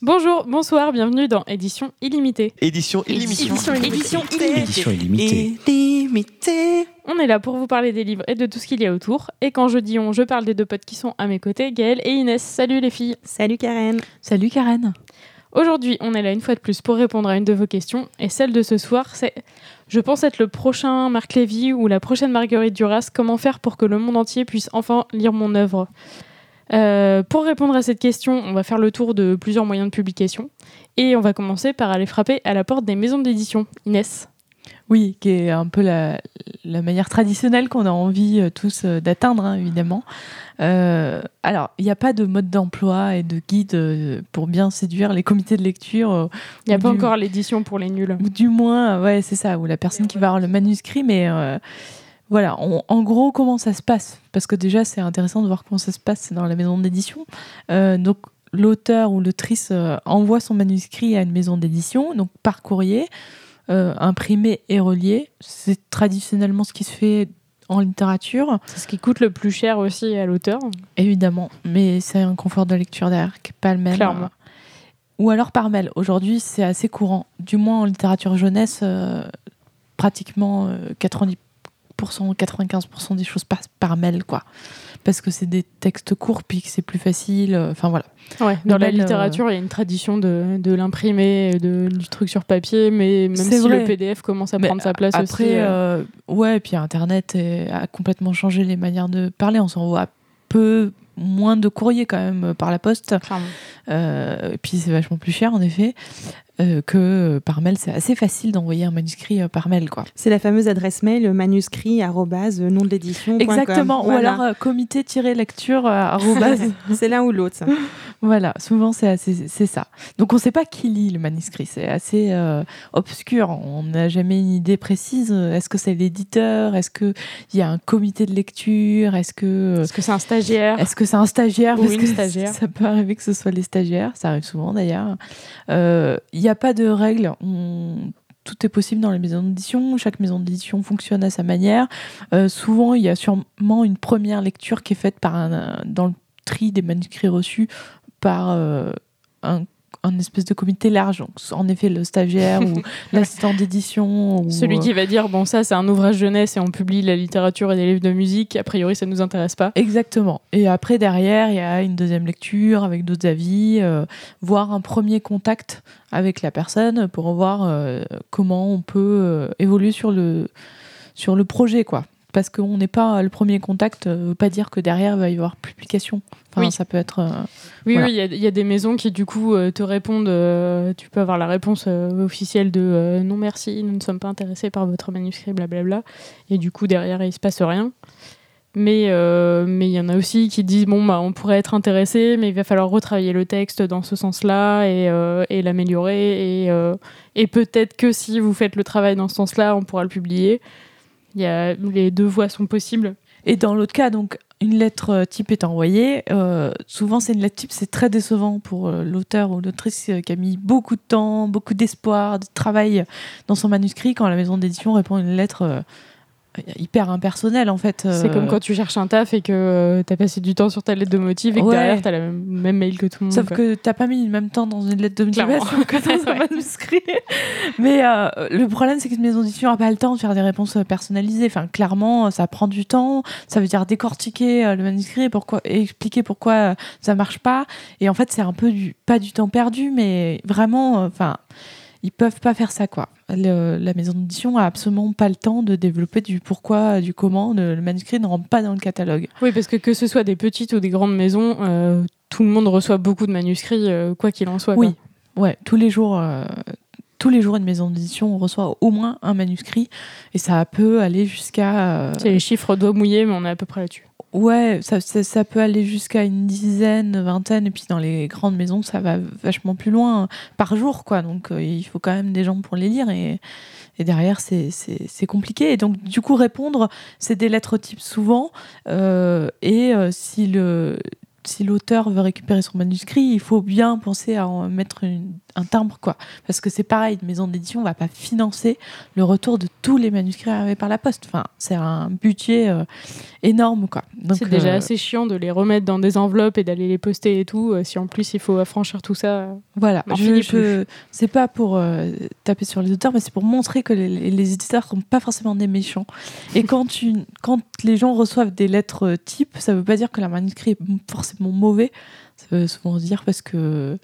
Bonjour, bonsoir, bienvenue dans Édition illimitée. Édition illimitée. Édition illimitée. Édition illimitée. Illimitée. On est là pour vous parler des livres et de tout ce qu'il y a autour. Et quand je dis on, je parle des deux potes qui sont à mes côtés, Gaëlle et Inès. Salut les filles. Salut Karen. Salut Karen. Aujourd'hui, on est là une fois de plus pour répondre à une de vos questions. Et celle de ce soir, c'est Je pense être le prochain Marc Lévy ou la prochaine Marguerite Duras. Comment faire pour que le monde entier puisse enfin lire mon œuvre? Euh, Pour répondre à cette question, on va faire le tour de plusieurs moyens de publication. Et on va commencer par aller frapper à la porte des maisons d'édition. Inès. Oui, qui est un peu la, la manière traditionnelle qu'on a envie euh, tous euh, d'atteindre, hein, évidemment. Euh, alors, il n'y a pas de mode d'emploi et de guide pour bien séduire les comités de lecture. Il n'y a pas du- encore l'édition pour les nuls. Ou du moins, ouais, c'est ça, ou la personne qui va avoir le manuscrit, mais voilà, on- en gros, comment ça se passe? Parce que déjà, c'est intéressant de voir comment ça se passe dans la maison d'édition. Euh, donc, l'auteur ou l'autrice euh, envoie son manuscrit à une maison d'édition, donc par courrier, euh, imprimé et relié. C'est traditionnellement ce qui se fait en littérature, C'est ce qui coûte le plus cher aussi à l'auteur. évidemment, mais c'est un confort de lecture derrière qui n'est pas le même. Clairement. Ou alors par mail. Aujourd'hui, c'est assez courant. Du moins en littérature jeunesse, euh, pratiquement euh, 90%, 95% des choses passent par mail, quoi. Parce que c'est des textes courts, puis que c'est plus facile. euh, Enfin voilà. Ouais, dans la littérature, il y a une tradition de, de l'imprimer, de, du truc sur papier, mais même si vrai. le PDF commence à Mais prendre sa place Après, aussi. euh, euh, ouais, et puis Internet a complètement changé les manières de parler. On s'envoie peu moins de courriers quand même par la poste. Euh, et puis c'est vachement plus cher en effet euh, que euh, par mail. C'est assez facile d'envoyer un manuscrit euh, par mail, quoi. C'est la fameuse adresse mail manuscrit nom de l'édition. Exactement. Ou alors comité-lecture c'est l'un ou l'autre. voilà, souvent c'est ça. Donc on ne sait pas qui lit le manuscrit. C'est assez euh, obscur. On n'a jamais une idée précise. Est-ce que c'est l'éditeur? Est-ce qu'il y a un comité de lecture? Est-ce que Est-ce que c'est un stagiaire? Est-ce que c'est un stagiaire? Ou Parce une que stagiaire. Ça peut arriver que ce soit les stagiaires, ça arrive souvent d'ailleurs. Euh, Il pas de règles. Tout est possible dans les maisons d'édition. Chaque maison d'édition fonctionne à sa manière. Euh, souvent, il y a sûrement une première lecture qui est faite par un, dans le tri des manuscrits reçus par euh, un, un espèce de comité large. Donc, en effet, le stagiaire ou l'assistant d'édition. ou, Celui euh, qui va dire bon ça c'est un ouvrage jeunesse et on publie la littérature et des livres de musique, a priori ça nous intéresse pas. Exactement. Et après, derrière, il y a une deuxième lecture avec d'autres avis, euh, voire un premier contact avec la personne pour voir euh, comment on peut euh, évoluer sur le, sur le projet, quoi. Parce qu'on n'est pas le premier contact, euh, veut pas dire que derrière il va y avoir publication. Enfin, Oui. ça peut être. euh, Oui Voilà. oui, il y a- il y, a des maisons qui du coup euh, te répondent, euh, tu peux avoir la réponse euh, officielle de non merci, nous ne sommes pas intéressés par votre manuscrit, blablabla. Et du coup derrière il se passe rien. Mais mais il y en a aussi qui disent bon bah on pourrait être intéressé, mais il va falloir retravailler le texte dans ce sens-là et, et l'améliorer et, et peut-être que si vous faites le travail dans ce sens-là, on pourra le publier. Il y a les deux voies sont possibles. Et dans l'autre cas, donc, une lettre euh, type est envoyée. euh, souvent, c'est une lettre type, c'est très décevant pour euh, l'auteur ou l'autrice qui a mis beaucoup de temps, beaucoup d'espoir, de travail dans son manuscrit. Quand la maison d'édition répond à une lettre hyper impersonnelle, en fait. C'est euh, comme quand tu cherches un taf et que euh, t'as passé du temps sur ta lettre de motif et que Ouais. derrière t'as la même, même mail que tout le monde. Sauf quoi. que t'as pas mis le même temps dans une lettre de motivation que dans un manuscrit. Mais euh, le problème, c'est que une maison d'édition n'a pas le temps de faire des réponses euh, personnalisées. Enfin, clairement, ça prend du temps. Ça veut dire décortiquer euh, le manuscrit et, pourquoi, et expliquer pourquoi euh, ça marche pas. Et en fait, c'est un peu du, pas du temps perdu, mais vraiment, euh, enfin, ils peuvent pas faire ça, quoi. Le- la maison d'édition a absolument pas le temps de développer du pourquoi, du comment. Le, le manuscrit ne rentre pas dans le catalogue. Oui, parce que que ce soit des petites ou des grandes maisons, euh, tout le monde reçoit beaucoup de manuscrits, euh, quoi qu'il en soit. Oui, quoi. ouais, tous les jours, euh, tous les jours, une maison d'édition on reçoit au moins un manuscrit et ça peut aller jusqu'à, C'est les chiffres doigts mouillés, mais on est à peu près là-dessus. Ouais, ça, ça, peut aller jusqu'à une dizaine, vingtaine et puis dans les grandes maisons ça va vachement plus loin euh, par jour, quoi. Donc euh, il faut quand même des gens pour les lire et derrière, c'est- compliqué. Et donc, du coup, répondre, c'est des lettres types souvent. Euh, et euh, si si l'auteur veut récupérer son manuscrit, il faut bien penser à en mettre une- un timbre, quoi. Parce que c'est pareil, une maison d'édition va pas financer le retour de tous les manuscrits arrivés par la poste. Enfin, c'est un budget euh, énorme, quoi. C'est déjà euh, assez chiant de les remettre dans des enveloppes et d'aller les poster et tout. euh, Si en plus il faut affranchir tout ça. Voilà, N'en je, je- c'est pas pour euh, taper sur les auteurs, mais c'est pour montrer que les, les éditeurs sont pas forcément des méchants. Et quand, tu, quand les gens reçoivent des lettres euh, type, ça veut pas dire que leur manuscrit est forcément mauvais. Ça veut souvent dire parce que,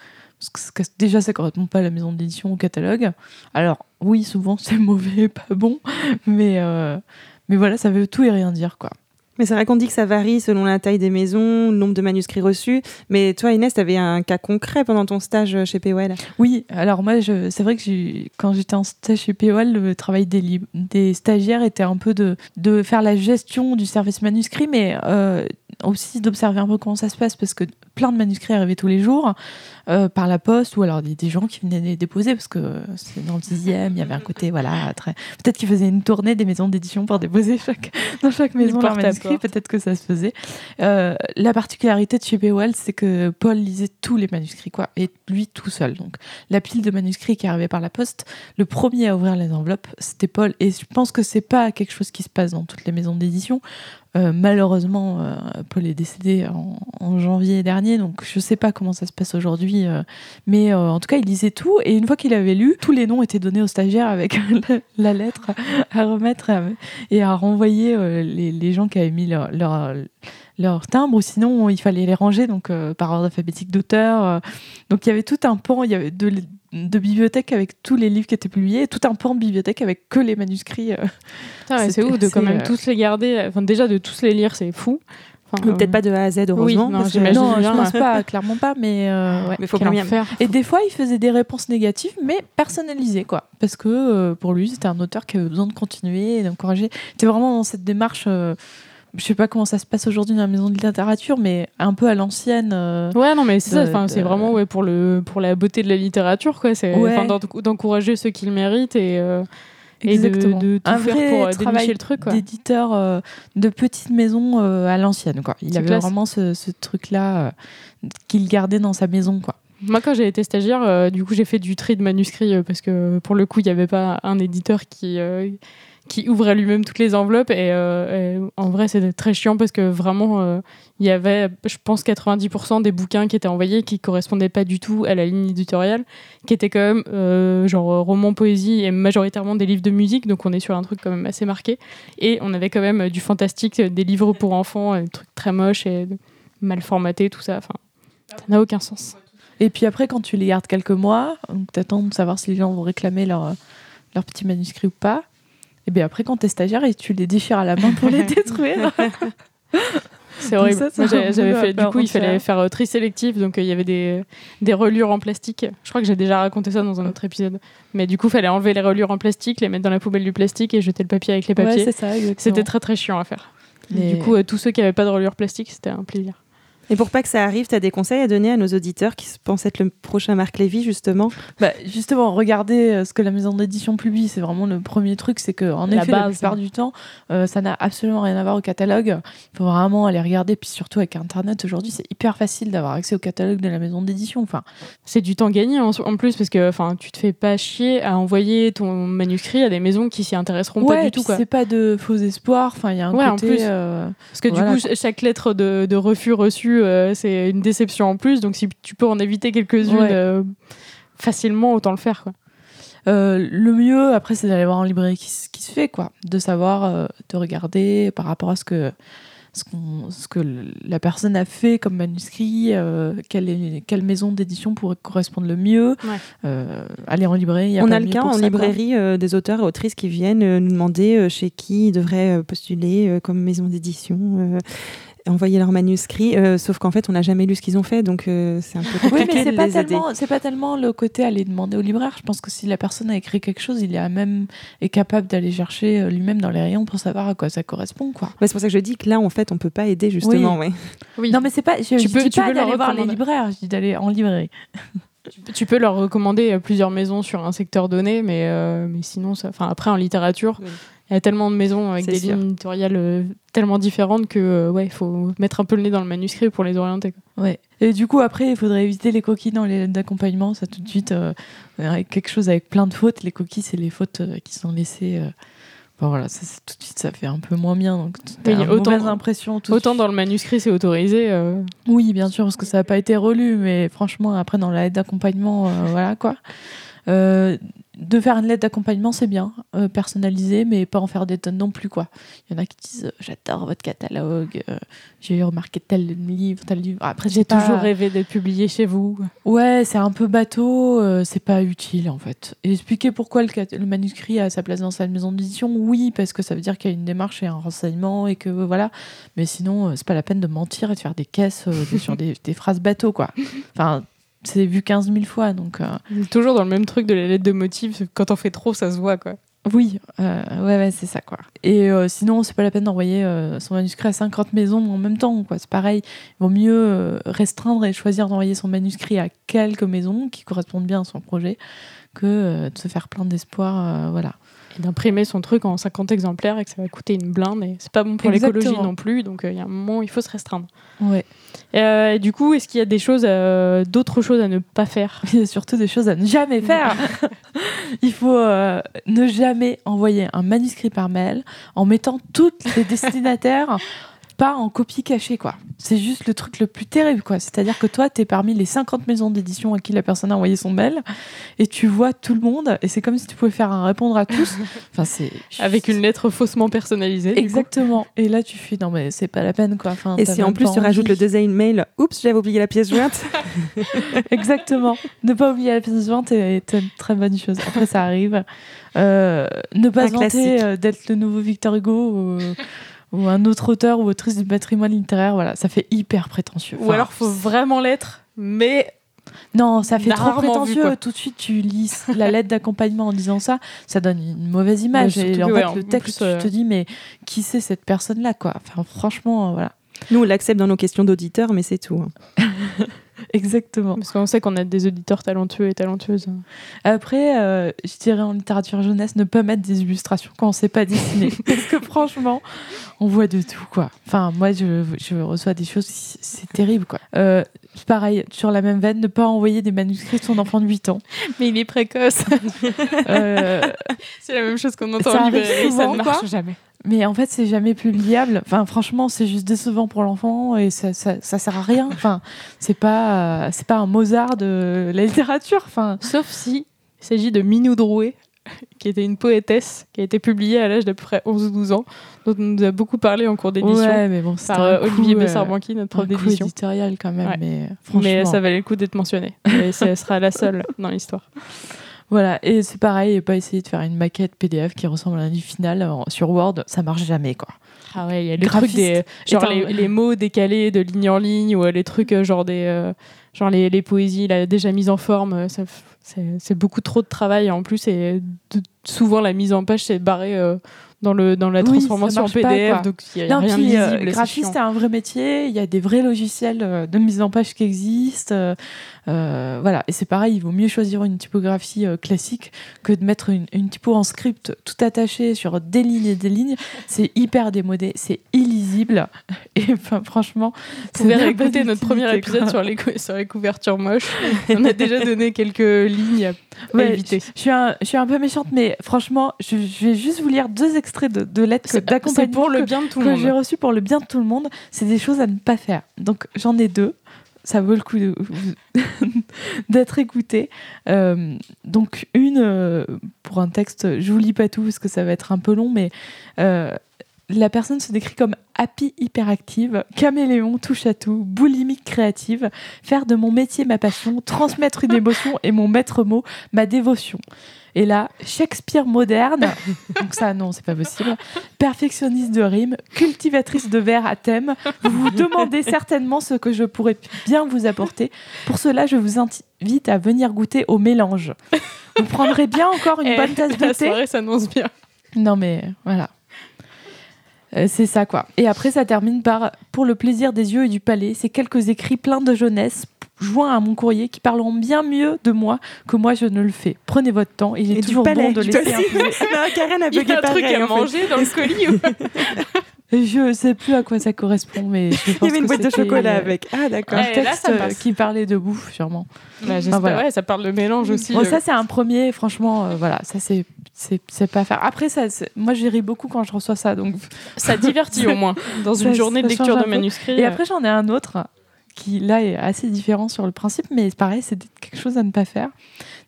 parce que ça- déjà ça correspond pas à la maison d'édition ou au catalogue. Alors oui, souvent c'est mauvais, pas bon, mais, euh, mais voilà, ça veut tout et rien dire quoi. Mais c'est vrai qu'on dit que ça varie selon la taille des maisons, le nombre de manuscrits reçus. Mais toi, Inès, tu avais un cas concret pendant ton stage chez POL. Oui, alors moi, c'est vrai que quand j'étais en stage chez POL, le travail des, des stagiaires était un peu de, de faire la gestion du service manuscrit, mais euh, aussi d'observer un peu comment ça se passe, parce que plein de manuscrits arrivaient tous les jours euh, par la poste, ou alors des, des gens qui venaient les déposer, parce que c'est dans le dixième, il y avait un côté, voilà, très... Peut-être qu'ils faisaient une tournée des maisons d'édition pour déposer chaque, dans chaque maison leur manuscrit, peut-être que ça se faisait. Euh, la particularité de chez POL, c'est que Paul lisait tous les manuscrits, quoi, et lui tout seul. Donc, la pile de manuscrits qui arrivait par la poste, le premier à ouvrir les enveloppes, c'était Paul. Et je pense que c'est pas quelque chose qui se passe dans toutes les maisons d'édition. Euh, malheureusement, euh, Paul est décédé en, en janvier dernier, donc je sais pas comment ça se passe aujourd'hui. Euh, mais euh, en tout cas, il lisait tout. Et une fois qu'il avait lu, tous les noms étaient donnés aux stagiaires avec la, lettre à remettre et à renvoyer euh, les, les gens qui avaient mis leur, leur, leur timbre, ou sinon il fallait les ranger donc euh, par ordre alphabétique d'auteur. euh. donc il y avait tout un pan, il y avait de, de bibliothèque avec tous les livres qui étaient publiés, et tout un pan de bibliothèque avec que les manuscrits. euh. Ouais, c'est ouf de quand même tous les garder. Enfin, déjà de tous les lire, c'est fou. Enfin, Mais euh, peut-être pas de A à Z, heureusement. non, parce non, je pense pas, clairement pas, mais euh, ouais. Mais faut quel combien enfer. Et des fois, il faisait des réponses négatives, mais personnalisées, quoi. Parce que euh, pour lui, c'était un auteur qui avait besoin de continuer et d'encourager. C'était vraiment dans cette démarche. je sais pas comment ça se passe aujourd'hui dans la maison de littérature, mais un peu à l'ancienne. euh, Ouais, non, mais c'est ça. de- c'est vraiment ouais, pour, le, pour la beauté de la littérature, quoi. C'est Ouais. d'encourager ceux qui le méritent et, euh, et de, Exactement. de tout un faire vrai pour euh, travail le truc, d'éditeur euh, de petites maisons euh, à l'ancienne, quoi. Il avait classe. vraiment ce, ce truc-là euh, qu'il gardait dans sa maison, quoi. Moi, quand j'ai été stagiaire, du coup, j'ai fait du tri de manuscrits parce que pour le coup, il n'y avait pas un éditeur qui, qui ouvrait lui-même toutes les enveloppes. Et, euh, en vrai, c'était très chiant parce que vraiment, euh, il y avait, je pense, 90% des bouquins qui étaient envoyés qui correspondaient pas du tout à la ligne éditoriale, qui étaient quand même euh, genre roman, poésie et majoritairement des livres de musique. Donc, on est sur un truc quand même assez marqué. Et on avait quand même du fantastique, des livres pour enfants, des trucs très moches et mal formatés, tout ça. Enfin, ça n'a aucun sens. Et puis après, quand tu les gardes quelques mois, donc t'attends de savoir si les gens vont réclamer leur, leur petit manuscrit ou pas. Et bien après, quand t'es stagiaire, et tu les déchires à la main pour les détruire. C'est horrible. j'avais fait, du coup, il fallait faire euh, tri sélectif, donc euh, il y avait des, des reliures en plastique. Je crois que j'ai déjà raconté ça dans un autre épisode. Mais du coup, il fallait enlever les reliures en plastique, les mettre dans la poubelle du plastique et jeter le papier avec les ouais, papiers. c'est ça, exactement. c'était très très chiant à faire. Mais- Du coup, euh, tous ceux qui n'avaient pas de reliure plastique, c'était un plaisir. Et pour pas que ça arrive, tu as des conseils à donner à nos auditeurs qui pensent être le prochain Marc Lévy, justement? Bah, justement, regardez euh, ce que la maison d'édition publie, c'est vraiment le premier truc, c'est que en La effet, la plupart du temps, euh, ça n'a absolument rien à voir au catalogue. Il faut vraiment aller regarder, puis surtout avec Internet aujourd'hui, c'est hyper facile d'avoir accès au catalogue de la maison d'édition. Enfin, C'est du temps gagné en, en plus parce que enfin, tu te fais pas chier à envoyer ton manuscrit à des maisons qui s'y intéresseront ouais, pas du tout. C'est pas de faux espoirs. Enfin, il y a un Ouais, en côté. plus. euh, Parce que du coup, ch- chaque lettre de, de refus reçue, euh, c'est une déception en plus. Donc si tu peux en éviter quelques-unes Ouais. euh, facilement, autant le faire. Quoi. Euh, le mieux, après, c'est d'aller voir en librairie qui, qui se fait, quoi. De savoir, euh, de regarder par rapport à ce que, ce, que la personne a fait comme manuscrit, euh, quelle, est- quelle maison d'édition pourrait correspondre le mieux. Ouais. Euh, aller en librairie, il y a On pas a le cas en ça, librairie euh, des auteurs et autrices qui viennent euh, nous demander euh, chez qui ils devraient euh, postuler euh, comme maison d'édition, euh, envoyer leurs manuscrits, euh, sauf qu'en fait, on n'a jamais lu ce qu'ils ont fait, donc euh, c'est un peu Oui, compliqué mais c'est pas, tellement, c'est pas tellement le côté aller demander au libraire. Je pense que si la personne a écrit quelque chose, il est à même est capable d'aller chercher euh, lui-même dans les rayons pour savoir à quoi ça correspond, quoi. Ouais, c'est pour ça que je dis que là, en fait, on peut pas aider, justement. ouais. Oui. Non, mais c'est pas. Je, Tu je peux- dis tu pas d'aller voir les libraires. Je dis d'aller en librairie. Tu peux leur recommander euh, plusieurs maisons sur un secteur donné, mais, euh, mais sinon, ça- après en littérature, il Oui. y a tellement de maisons avec des sûr. lignes éditoriales euh, tellement différentes que euh, ouais, il faut mettre un peu le nez dans le manuscrit pour les orienter. quoi. Ouais. Et du coup, après, il faudrait éviter les coquilles dans les lettres d'accompagnement. Ça, tout de suite, avec quelque chose avec plein de fautes. Les coquilles, c'est les fautes qui sont laissées. Enfin, voilà, ça, tout de suite, ça fait un peu moins bien. Donc, Oui, autant- impression. tout Autant dans le manuscrit, c'est autorisé. euh, Oui, bien sûr, parce que ça n'a pas été relu, mais franchement, après, dans la lettre d'accompagnement, euh, voilà quoi. Euh, de faire une lettre d'accompagnement, c'est bien, euh, personnalisée, mais pas en faire des tonnes non plus, quoi. Il y en a qui disent euh, J'adore votre catalogue, euh, j'ai remarqué tel livre, tel livre. Après, J'ai pas- toujours rêvé d'être publié chez vous. Ouais, c'est un peu bateau, euh, c'est pas utile en fait. Et expliquer pourquoi le, manuscrit a sa place dans sa maison d'édition, oui, parce que ça veut dire qu'il y a une démarche et un renseignement et que voilà. Mais sinon, c'est pas la peine de mentir et de faire des caisses sur des, des phrases bateau quoi. Enfin, c'est vu 15 000 fois donc euh, Toujours dans le même truc de la lettre de motif. Quand on fait trop, ça se voit. quoi. oui, euh, ouais, ouais, c'est ça quoi. Et euh, sinon, c'est pas la peine d'envoyer euh, son manuscrit à 50 maisons en même temps quoi. C'est pareil, il vaut mieux restreindre et choisir d'envoyer son manuscrit à quelques maisons qui correspondent bien à son projet que de se faire plein d'espoir, voilà. Et d'imprimer son truc en 50 exemplaires et que ça va coûter une blinde. Et c'est pas bon pour l'écologie non plus. Donc euh, il y a un moment où il faut se restreindre. Ouais. Euh, et du coup, est-ce qu'il y a des choses, euh, d'autres choses à ne pas faire? Il y a surtout des choses à ne jamais faire. Il faut ne jamais envoyer un manuscrit par mail en mettant toutes les destinataires pas en copie cachée quoi. C'est juste le truc le plus terrible quoi. C'est-à-dire que toi tu es parmi les 50 maisons d'édition à qui la personne a envoyé son mail et tu vois tout le monde et c'est comme si tu pouvais faire un répondre à tous. Enfin c'est Avec une lettre faussement personnalisée. Exactement. Et là tu fais non mais c'est pas la peine quoi. Enfin, Et si en plus tu rajoutes le deuxième mail, oups, j'avais oublié la pièce jointe. Exactement. ne pas oublier la pièce jointe est est une très bonne chose. Après, ça arrive. Euh, ne pas vanter euh, d'être le nouveau Victor Hugo ou, ou un autre auteur ou autrice du patrimoine littéraire. Voilà, ça fait hyper prétentieux. Ou alors, faut vraiment l'être, mais Non, ça fait trop vu, prétentieux. Tout de suite, tu lis la lettre d'accompagnement en disant ça, ça donne une mauvaise image. Ouais, et en fait, ouais, le texte, plus, euh, tu te dis, mais qui c'est cette personne-là, quoi? Enfin, franchement, euh, voilà. Nous, on l'accepte dans nos questions d'auditeurs, mais c'est tout. hein. Exactement. parce qu'on sait qu'on a des auditeurs talentueux et talentueuses. Après, euh, je dirais en littérature jeunesse, ne pas mettre des illustrations quand on sait pas dessiner. Parce que franchement, on voit de tout, quoi. Enfin, moi, je, je reçois des choses, c'est terrible, quoi. Euh, pareil, sur la même veine, ne pas envoyer des manuscrits de son enfant de 8 ans. Mais il est précoce. Euh, c'est la même chose qu'on entend Ça en librairie, ça souvent, ne marche quoi. jamais. Mais en fait, c'est jamais publiable. Enfin, franchement, c'est juste décevant pour l'enfant et ça, ça, ça sert à rien. Enfin, c'est pas, euh, c'est pas un Mozart de la littérature. Enfin, Sauf si il s'agit de Minou Drouet, qui était une poétesse, qui a été publiée à l'âge d'à peu près 11 ou 12 ans, dont on nous a beaucoup parlé en cours d'édition. ouais, mais bon, c'est Par un euh, Olivier euh, Bessarbanqui, notre prof d'édition. éditorial quand même, Ouais. mais franchement. Mais ça valait le coup d'être mentionné. Et ce sera la seule dans l'histoire. Voilà, et c'est pareil, pas essayer de faire une maquette PDF qui ressemble à un livre final sur Word, ça marche jamais quoi. Ah ouais, il y a les Graphiste trucs des genre les, les mots décalés de ligne en ligne ou euh, les trucs euh, genre des euh, genre les, les poésies là, déjà mises en forme, c'est beaucoup trop de travail en plus et de- souvent la mise en page c'est barré euh, dans le dans la Oui, transformation en pas, PDF quoi. donc y a Non, rien puis, graphiste, c'est un vrai métier, il y a des vrais logiciels de mise en page qui existent. Euh, voilà, et c'est pareil, il vaut mieux choisir une typographie euh, classique que de mettre une, une typo en script tout attaché sur des lignes et des lignes. C'est hyper démodé, c'est illisible. Et enfin, franchement, Vous pouvez réécouter notre premier épisode quoi. sur les, cou- sur les couvertures moches. On a déjà donné quelques lignes à Ouais, éviter. Je suis, un, je suis un peu méchante, mais franchement, je, je vais juste vous lire deux extraits de, de lettres d'accompagnement pour le que- bien de tout le que j'ai reçues pour le bien de tout le monde. C'est des choses à ne pas faire. Donc j'en ai deux. Ça vaut le coup d'être écouté. Euh, donc une euh, pour un texte, je vous lis pas tout parce que ça va être un peu long, mais euh, la personne se décrit comme happy hyperactive, caméléon, touche à tout, boulimique créative, faire de mon métier ma passion, transmettre une émotion et mon maître mot, ma dévotion. Et là, Shakespeare moderne, donc ça non, c'est pas possible, perfectionniste de rime, cultivatrice de vers à thème, vous vous demandez certainement ce que je pourrais bien vous apporter. Pour cela, je vous invite à venir goûter au mélange. Vous prendrez bien encore une Eh, bonne tasse de la thé soirée s'annonce bien. non mais voilà. Euh, c'est ça quoi. Et après ça termine par pour le plaisir des yeux et du palais, ces quelques écrits pleins de jeunesse joints à mon courrier qui parleront bien mieux de moi que moi je ne le fais. Prenez votre temps. Il est Et du toujours palais, bon de laisser un peu. Non, Karen a Il y a un truc pareil, à en fait. manger dans le colis ou... Je sais plus à quoi ça correspond, mais je Il y avait une boîte de chocolat euh, avec. Ah, d'accord. Un là, texte ça euh, qui parlait de bouffe, sûrement. Bah, voilà. ouais, ça parle de mélange aussi. Bon, euh. ça, c'est un premier, franchement, euh, voilà, ça, c'est, pas faire. Après, ça, moi, j'ai ri beaucoup quand je reçois ça, donc. ça divertit au moins dans Ça- une journée de ça change lecture un de manuscrits. Et euh. après, j'en ai un autre qui, là, est assez différent sur le principe, mais pareil, c'est quelque chose à ne pas faire.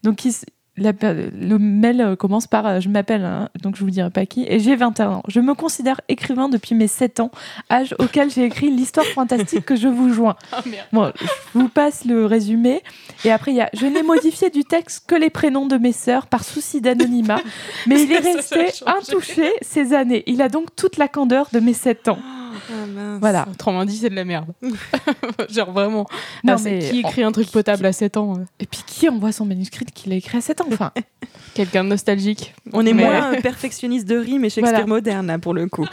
Donc, il s- la- le mail euh, commence par euh, Je m'appelle, hein, donc je vous dirai pas qui, et j'ai 21 ans. Je me considère écrivain depuis mes 7 ans, âge auquel j'ai écrit l'histoire fantastique que je vous joins. Bon, je vous passe le résumé. Et après, il y a Je n'ai modifié du texte que les prénoms de mes sœurs par souci d'anonymat, mais il est resté intouché ces années. Il a donc toute la candeur de mes 7 ans. Ah, mince. Voilà. Autrement dit, c'est de la merde. Genre vraiment. Non, Ah, c'est- mais qui écrit un truc potable à 7 ans euh Et puis qui envoie son manuscrit qu'il a écrit à 7 ans enfin, Quelqu'un de nostalgique. On est Mais- moins un perfectionniste de rime et Shakespeare Voilà. moderne, là, pour le coup.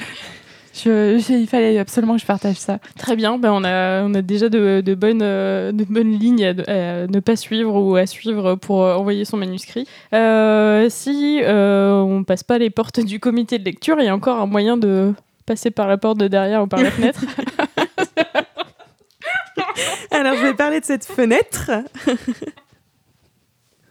je, je- Il fallait absolument que je partage ça. Très bien, ben on, a, on a déjà de, de bonnes, euh, de bonnes lignes à, à ne pas suivre ou à suivre pour euh, envoyer son manuscrit. Euh, si euh, on passe pas les portes du comité de lecture, il y a encore un moyen de passer par la porte de derrière ou par la fenêtre. Alors, je vais parler de cette fenêtre.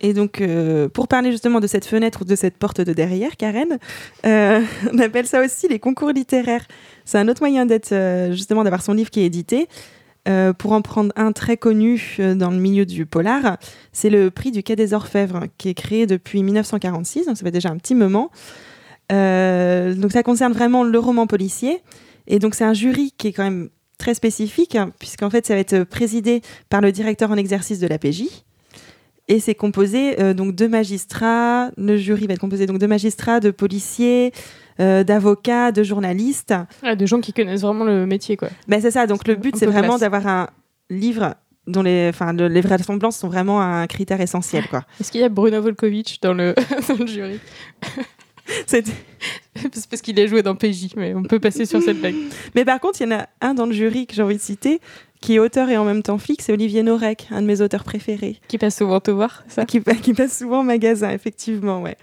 Et donc, euh, pour parler justement de cette fenêtre ou de cette porte de derrière, Karen, euh, on appelle ça aussi les concours littéraires. C'est un autre moyen d'être, euh, justement, d'avoir son livre qui est édité. Euh, pour en prendre un très connu euh, dans le milieu du polar, c'est le prix du Quai des Orfèvres, qui est créé depuis 1946, donc ça fait déjà un petit moment. Euh, donc ça concerne vraiment le roman policier. Et donc c'est un jury qui est quand même très spécifique, hein, puisqu'en fait ça va être présidé par le directeur en exercice de la PJ. Et c'est composé euh, donc de magistrats, le jury va être composé donc de magistrats, de policiers, euh, d'avocats, de journalistes. De gens qui connaissent vraiment le métier, quoi. Ben, c'est ça, donc le but c'est vraiment d'avoir un livre dont les, enfin, le- les vraisemblances sont vraiment un critère essentiel. Quoi. Est-ce qu'il y a Bruno Volkovitch dans le, dans le jury? C'est- parce qu'il a joué dans PJ, mais on peut passer sur cette blague. Mais par contre, il y en a un dans le jury que j'ai envie de citer, qui est auteur et en même temps flic, c'est Olivier Norek, un de mes auteurs préférés. Qui passe souvent te voir, ça? Qui, qui passe souvent au magasin, effectivement, ouais.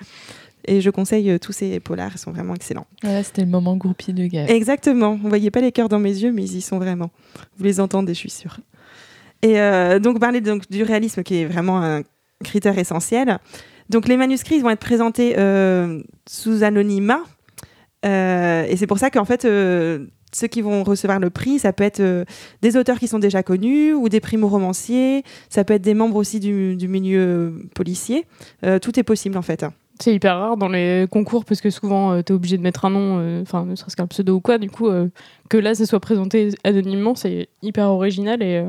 Et je conseille euh, tous ces polars, ils sont vraiment excellents. Voilà, c'était le moment groupie de Gaël. Exactement, vous voyez pas les cœurs dans mes yeux, mais ils y sont vraiment. Vous les entendez, je suis sûre. Et euh, donc, parler donc, du réalisme qui est vraiment un critère essentiel. Donc, les manuscrits vont être présentés euh, sous anonymat. Euh, et c'est pour ça qu'en fait, euh, ceux qui vont recevoir le prix, ça peut être des auteurs qui sont déjà connus ou des primo-romanciers. Ça peut être des membres aussi du, milieu policier. Tout est possible, en fait. C'est hyper rare dans les concours parce que souvent tu t'es obligé de mettre un nom, enfin ne serait-ce qu'un pseudo ou quoi. Du coup, que là ça soit présenté anonymement, c'est hyper original et,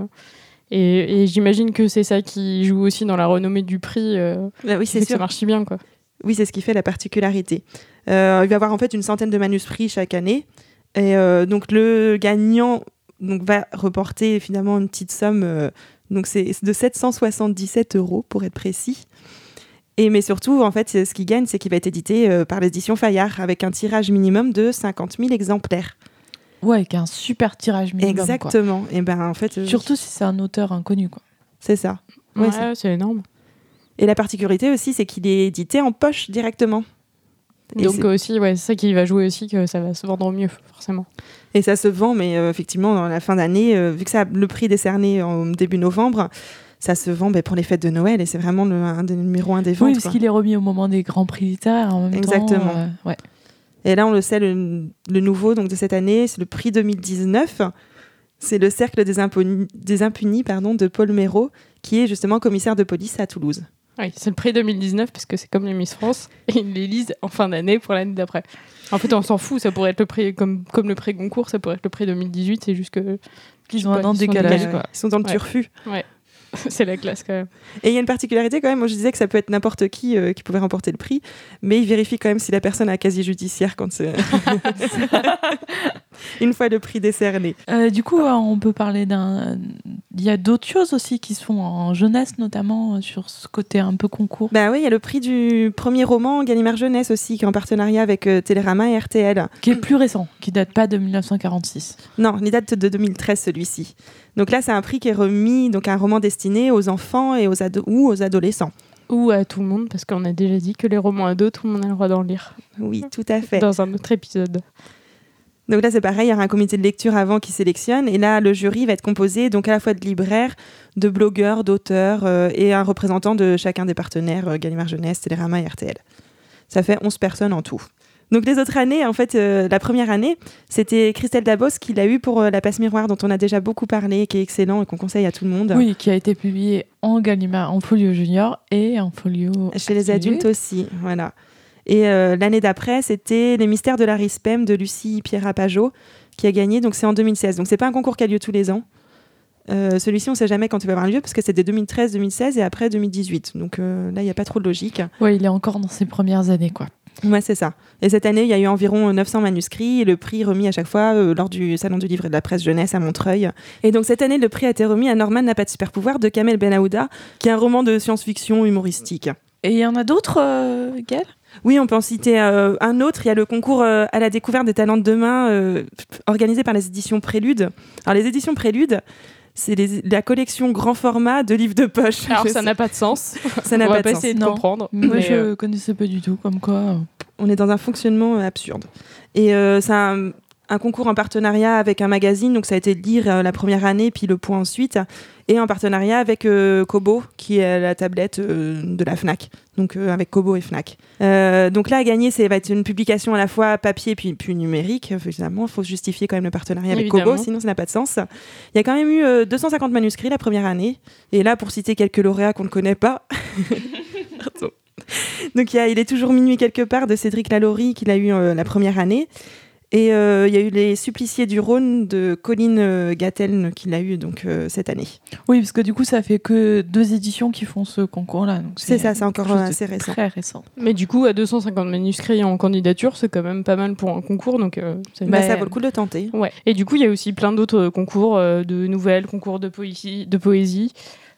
et, et j'imagine que c'est ça qui joue aussi dans la renommée du prix. euh, Bah oui, c'est sûr. ça marche si bien quoi. Oui, c'est ce qui fait la particularité. Euh, il va y avoir en fait une centaine de manuscrits chaque année. Et euh, donc le gagnant donc, va reporter finalement une petite somme. euh, donc c'est de 777 euros pour être précis. Et mais surtout, en fait, ce qu'il gagne, c'est qu'il va être édité par l'édition Fayard avec un tirage minimum de 50 000 exemplaires. Ouais, avec un super tirage minimum. quoi. Exactement. Et ben en fait, Surtout si c'est un auteur inconnu. Quoi. c'est ça. Ouais, Ouais, c'est- énorme. Et la particularité aussi, c'est qu'il est édité en poche directement. Et Donc c'est- aussi, ouais, c'est ça qui va jouer aussi que ça va se vendre mieux forcément. Et ça se vend, mais euh, effectivement, dans la fin d'année, euh, vu que ça, le prix est décerné en début novembre, ça se vend ben, pour les fêtes de Noël et c'est vraiment le un des numéro un des ventes. Oui, parce qu'il est remis au moment des grands prix littéraires en même Exactement. temps. euh, ouais. Et là, on le sait, le, le nouveau donc, de cette année, c'est le prix 2019. C'est le Cercle des, Impunis, des impunis pardon, de Paul Méraud, qui est justement commissaire de police à Toulouse. Oui, c'est le prix 2019 parce que c'est comme les Miss France et ils les lisent en fin d'année pour l'année d'après. En fait, on s'en fout, ça pourrait être le prix comme, comme le prix Goncourt, ça pourrait être le prix 2018, c'est juste que Ils ont un an de décalage. quoi. Ils sont dans le Ouais. turfu. c'est la classe quand même. Et il y a une particularité quand même, moi je disais que ça peut être n'importe qui euh, qui pouvait remporter le prix, mais il vérifie quand même si la personne a un casier judiciaire quand c'est... une fois le prix décerné. Euh, du coup, euh, on peut parler d'un. Il y a d'autres choses aussi qui sont en jeunesse, notamment euh, sur ce côté un peu concours. Bah oui, il y a le prix du premier roman Gallimard Jeunesse aussi, qui est en partenariat avec euh, Télérama et RTL. Qui est plus récent, qui date pas de 1946. Non, il date de 2013 celui-ci. Donc là, c'est un prix qui est remis, donc un roman destiné aux enfants et aux ou aux adolescents. Ou à tout le monde, parce qu'on a déjà dit que les romans ados, tout le monde a le droit d'en lire. Oui, tout à fait. Dans un autre épisode. Donc là, c'est pareil, il y aura un comité de lecture avant qui sélectionne. Et là, le jury va être composé donc à la fois de libraires, de blogueurs, d'auteurs euh, et un représentant de chacun des partenaires, euh, Gallimard Jeunesse, Télérama et RTL. Ça fait 11 personnes en tout. Donc les autres années, en fait, euh, la première année, c'était Christelle Dabos qui l'a eu pour euh, La Passe Miroir, dont on a déjà beaucoup parlé, qui est excellent et qu'on conseille à tout le monde. Oui, qui a été publié en Gallimard, en folio junior et en folio. Chez les adultes aussi, voilà. Et euh, l'année d'après, c'était Les mystères de la Rispem de Lucie Pierre Pajot qui a gagné. Donc c'est en 2016. Donc c'est pas un concours qui a lieu tous les ans. Euh, Celui-ci, on sait jamais quand il va avoir lieu parce que c'était 2013, 2016 et après 2018. Donc euh, là, il n'y a pas trop de logique. Ouais, il est encore dans ses premières années, quoi. Ouais, c'est ça. Et cette année, il y a eu environ 900 manuscrits et le prix remis à chaque fois euh, lors du Salon du Livre et de la Presse Jeunesse à Montreuil. Et donc cette année, le prix a été remis à Norman n'a pas de super pouvoir de Kamel Ben Aouda, qui est un roman de science-fiction humoristique. Et il y en a d'autres, euh, Gaël? Oui, on peut en citer euh, un autre. Il y a le concours euh, à la découverte des talents de demain euh, organisé par les éditions Prélude. Alors les éditions Prélude, c'est les- la collection grand format de livres de poche. Alors Je ça n'a pas de sens. Ça n'a On pas de pas sens. essayer de Non. comprendre. Moi, mais, je euh, connaissais pas du tout, comme quoi. on est dans un fonctionnement euh, absurde. Et euh, c'est un, concours en partenariat avec un magazine, donc ça a été Lire euh, la première année, puis Le Point ensuite, et en partenariat avec euh, Kobo, qui est la tablette euh, de la FNAC, donc euh, avec Kobo et FNAC. Euh, donc là, à gagner, ça va être une publication à la fois papier puis, puis numérique. Évidemment, il faut justifier quand même le partenariat avec Évidemment. Kobo, sinon ça n'a pas de sens. Il y a quand même eu euh, 250 manuscrits la première année, et là, pour citer quelques lauréats qu'on ne connaît pas. Donc il, y a- il est toujours minuit quelque part de Cédric Lalaurie qu'il a eu la première année. Et euh, il y a eu les suppliciés du Rhône de Colline euh, Gatteln qu'il a eu donc euh, cette année. Oui, parce que du coup, ça fait que deux éditions qui font ce concours-là. C'est ça, c'est encore assez récent. Très récent. Mais du coup, à 250 manuscrits en candidature, c'est quand même pas mal pour un concours. Donc, euh, Bah, ça vaut le coup de le tenter. Ouais. Et du coup, il y a aussi plein d'autres concours euh, de nouvelles, concours de poésie. De poésie.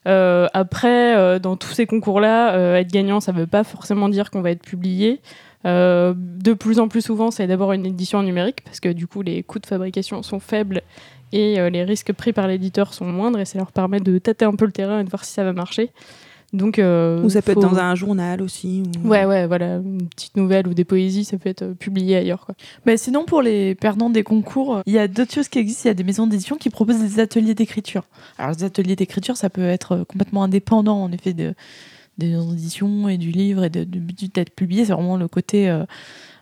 Euh, après, euh, dans tous ces concours-là, euh, être gagnant, ça ne veut pas forcément dire qu'on va être publié. Euh, de plus en plus souvent, c'est d'abord une édition numérique parce que du coup, les coûts de fabrication sont faibles et euh, les risques pris par l'éditeur sont moindres et ça leur permet de tâter un peu le terrain et de voir si ça va marcher. Donc, euh, Ou ça peut faut- être dans un journal aussi. ou- Ouais, ouais, voilà, une petite nouvelle ou des poésies, ça peut être euh, publié ailleurs. Quoi. Mais sinon, pour les perdants des concours, il y a d'autres choses qui existent. Il y a des maisons d'édition qui proposent des ateliers d'écriture. Alors, les ateliers d'écriture, ça peut être complètement indépendant, en effet, de, des d'édition et du livre et de, d'être publié. C'est vraiment le côté euh,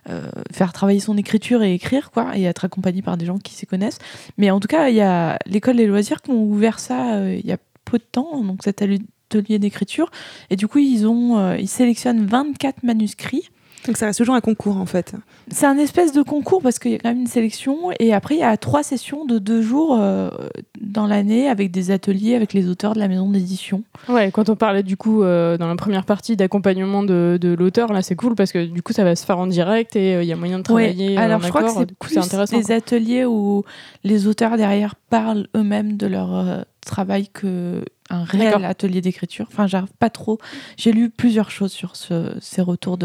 euh, faire travailler son écriture et écrire, quoi, et être accompagné par des gens qui s'y connaissent. Mais en tout cas, il y a l'école des loisirs qui ont ouvert ça euh, il y a peu de temps, donc cet atelier d'écriture. Et du coup, ils, ont, ils sélectionnent 24 manuscrits. Donc ça reste toujours un concours en fait. C'est un espèce de concours parce qu'il y a quand même une sélection et après il y a trois sessions de deux jours euh, dans l'année avec des ateliers avec les auteurs de la maison d'édition. Ouais, quand on parlait du coup euh, dans la première partie d'accompagnement de, de l'auteur, là c'est cool parce que du coup ça va se faire en direct et euh, il y a moyen de travailler. alors en je crois que c'est intéressant. des ateliers où les auteurs derrière parlent eux-mêmes de leur euh, travail que un réel atelier d'écriture. Enfin, j'arrive pas trop. J'ai lu plusieurs choses sur ce- ces retours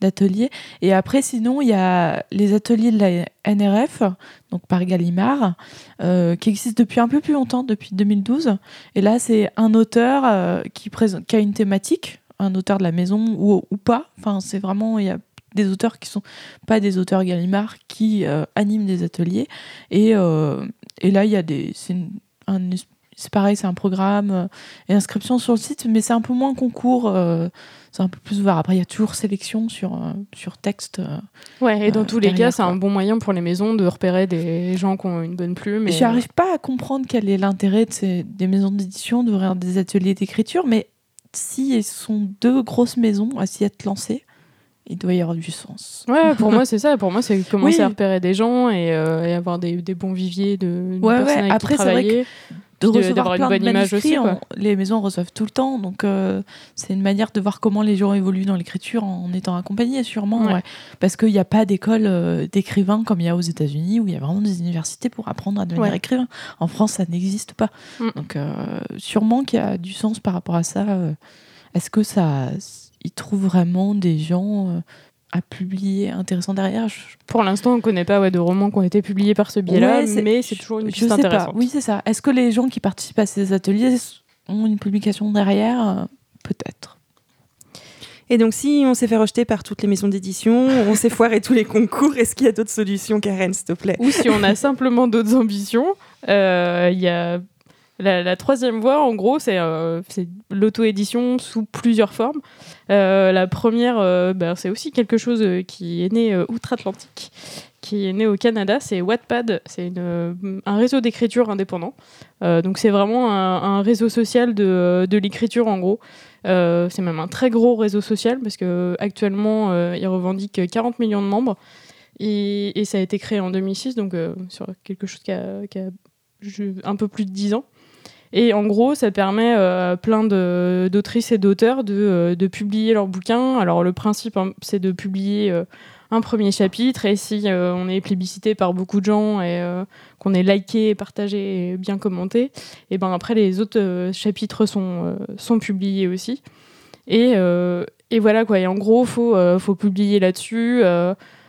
d'ateliers. Et après, sinon, il y a les ateliers de la NRF, donc par Gallimard, euh, qui existent depuis un peu plus longtemps, depuis 2012. Et là, c'est un auteur euh, qui, présente, qui a une thématique, un auteur de la maison ou, ou pas. Enfin, c'est vraiment, il y a des auteurs qui sont pas des auteurs Gallimard qui euh, animent des ateliers. Et, et là, il y a des. C'est une- un c'est pareil, c'est un programme euh, et inscription sur le site, mais c'est un peu moins concours. euh, c'est un peu plus ouvert. Après, il y a toujours sélection sur, euh, sur texte. Ouais, et dans euh, tous les derrière, cas, c'est un bon moyen pour les maisons de repérer des gens qui ont une bonne plume. Et- je n'arrive pas à comprendre quel est l'intérêt de ces, des maisons d'édition d'ouvrir des ateliers d'écriture, mais si elles sont deux grosses maisons à s'y être lancées, il doit y avoir du sens. Ouais, pour moi c'est ça. Pour moi c'est commencer Oui. à repérer des gens et, euh, et avoir des, des bons viviers de, de Ouais, ouais, avec après, qui c'est vrai travailler. De recevoir une plein bonne de image manuscrits, aussi, on- les maisons reçoivent tout le temps, donc euh, c'est une manière de voir comment les gens évoluent dans l'écriture en étant accompagnés, sûrement. Ouais. ouais. Parce qu'il n'y a pas d'école euh, d'écrivains comme il y a aux États-Unis, où il y a vraiment des universités pour apprendre à devenir Ouais. écrivain. En France, ça n'existe pas. Mm. Donc euh, sûrement qu'il y a du sens par rapport à ça. euh. Est-ce que ça, ils trouvent vraiment des gens à publier intéressants derrière Je- Pour l'instant, on ne connaît pas ouais, de romans qui ont été publiés par ce biais-là, Ouais, mais c'est toujours une piste pas. intéressante. Oui, c'est ça. Est-ce que les gens qui participent à ces ateliers ont une publication derrière? Peut-être. Et donc, si on s'est fait rejeter par toutes les maisons d'édition, on s'est foiré tous les concours, est-ce qu'il y a d'autres solutions, Karen, s'il te plaît? Ou si on a simplement d'autres ambitions, euh, il y a la, la troisième voie, en gros, c'est euh, c'est l'auto-édition sous plusieurs formes. Euh, la première, euh, ben, c'est aussi quelque chose euh, qui est né outre-Atlantique, qui est né au Canada, c'est Wattpad, c'est un réseau d'écriture indépendant. Donc c'est vraiment un, réseau social de, l'écriture, en gros. C'est même un très gros réseau social parce que actuellement, euh, il revendique 40 millions de membres. Et, ça a été créé en 2006, donc sur quelque chose qui a, qui a un peu plus de 10 ans. Et en gros, ça permet euh, à plein de- d'autrices et d'auteurs de, euh, de publier leurs bouquins. Alors le principe, hein, c'est de publier euh, un premier chapitre, et si euh, on est plébiscité par beaucoup de gens et euh, qu'on est liké, partagé et bien commenté, et ben après les autres euh, chapitres sont, euh, sont publiés aussi. Et, euh, et voilà quoi. Et en gros, faut euh, faut publier là-dessus.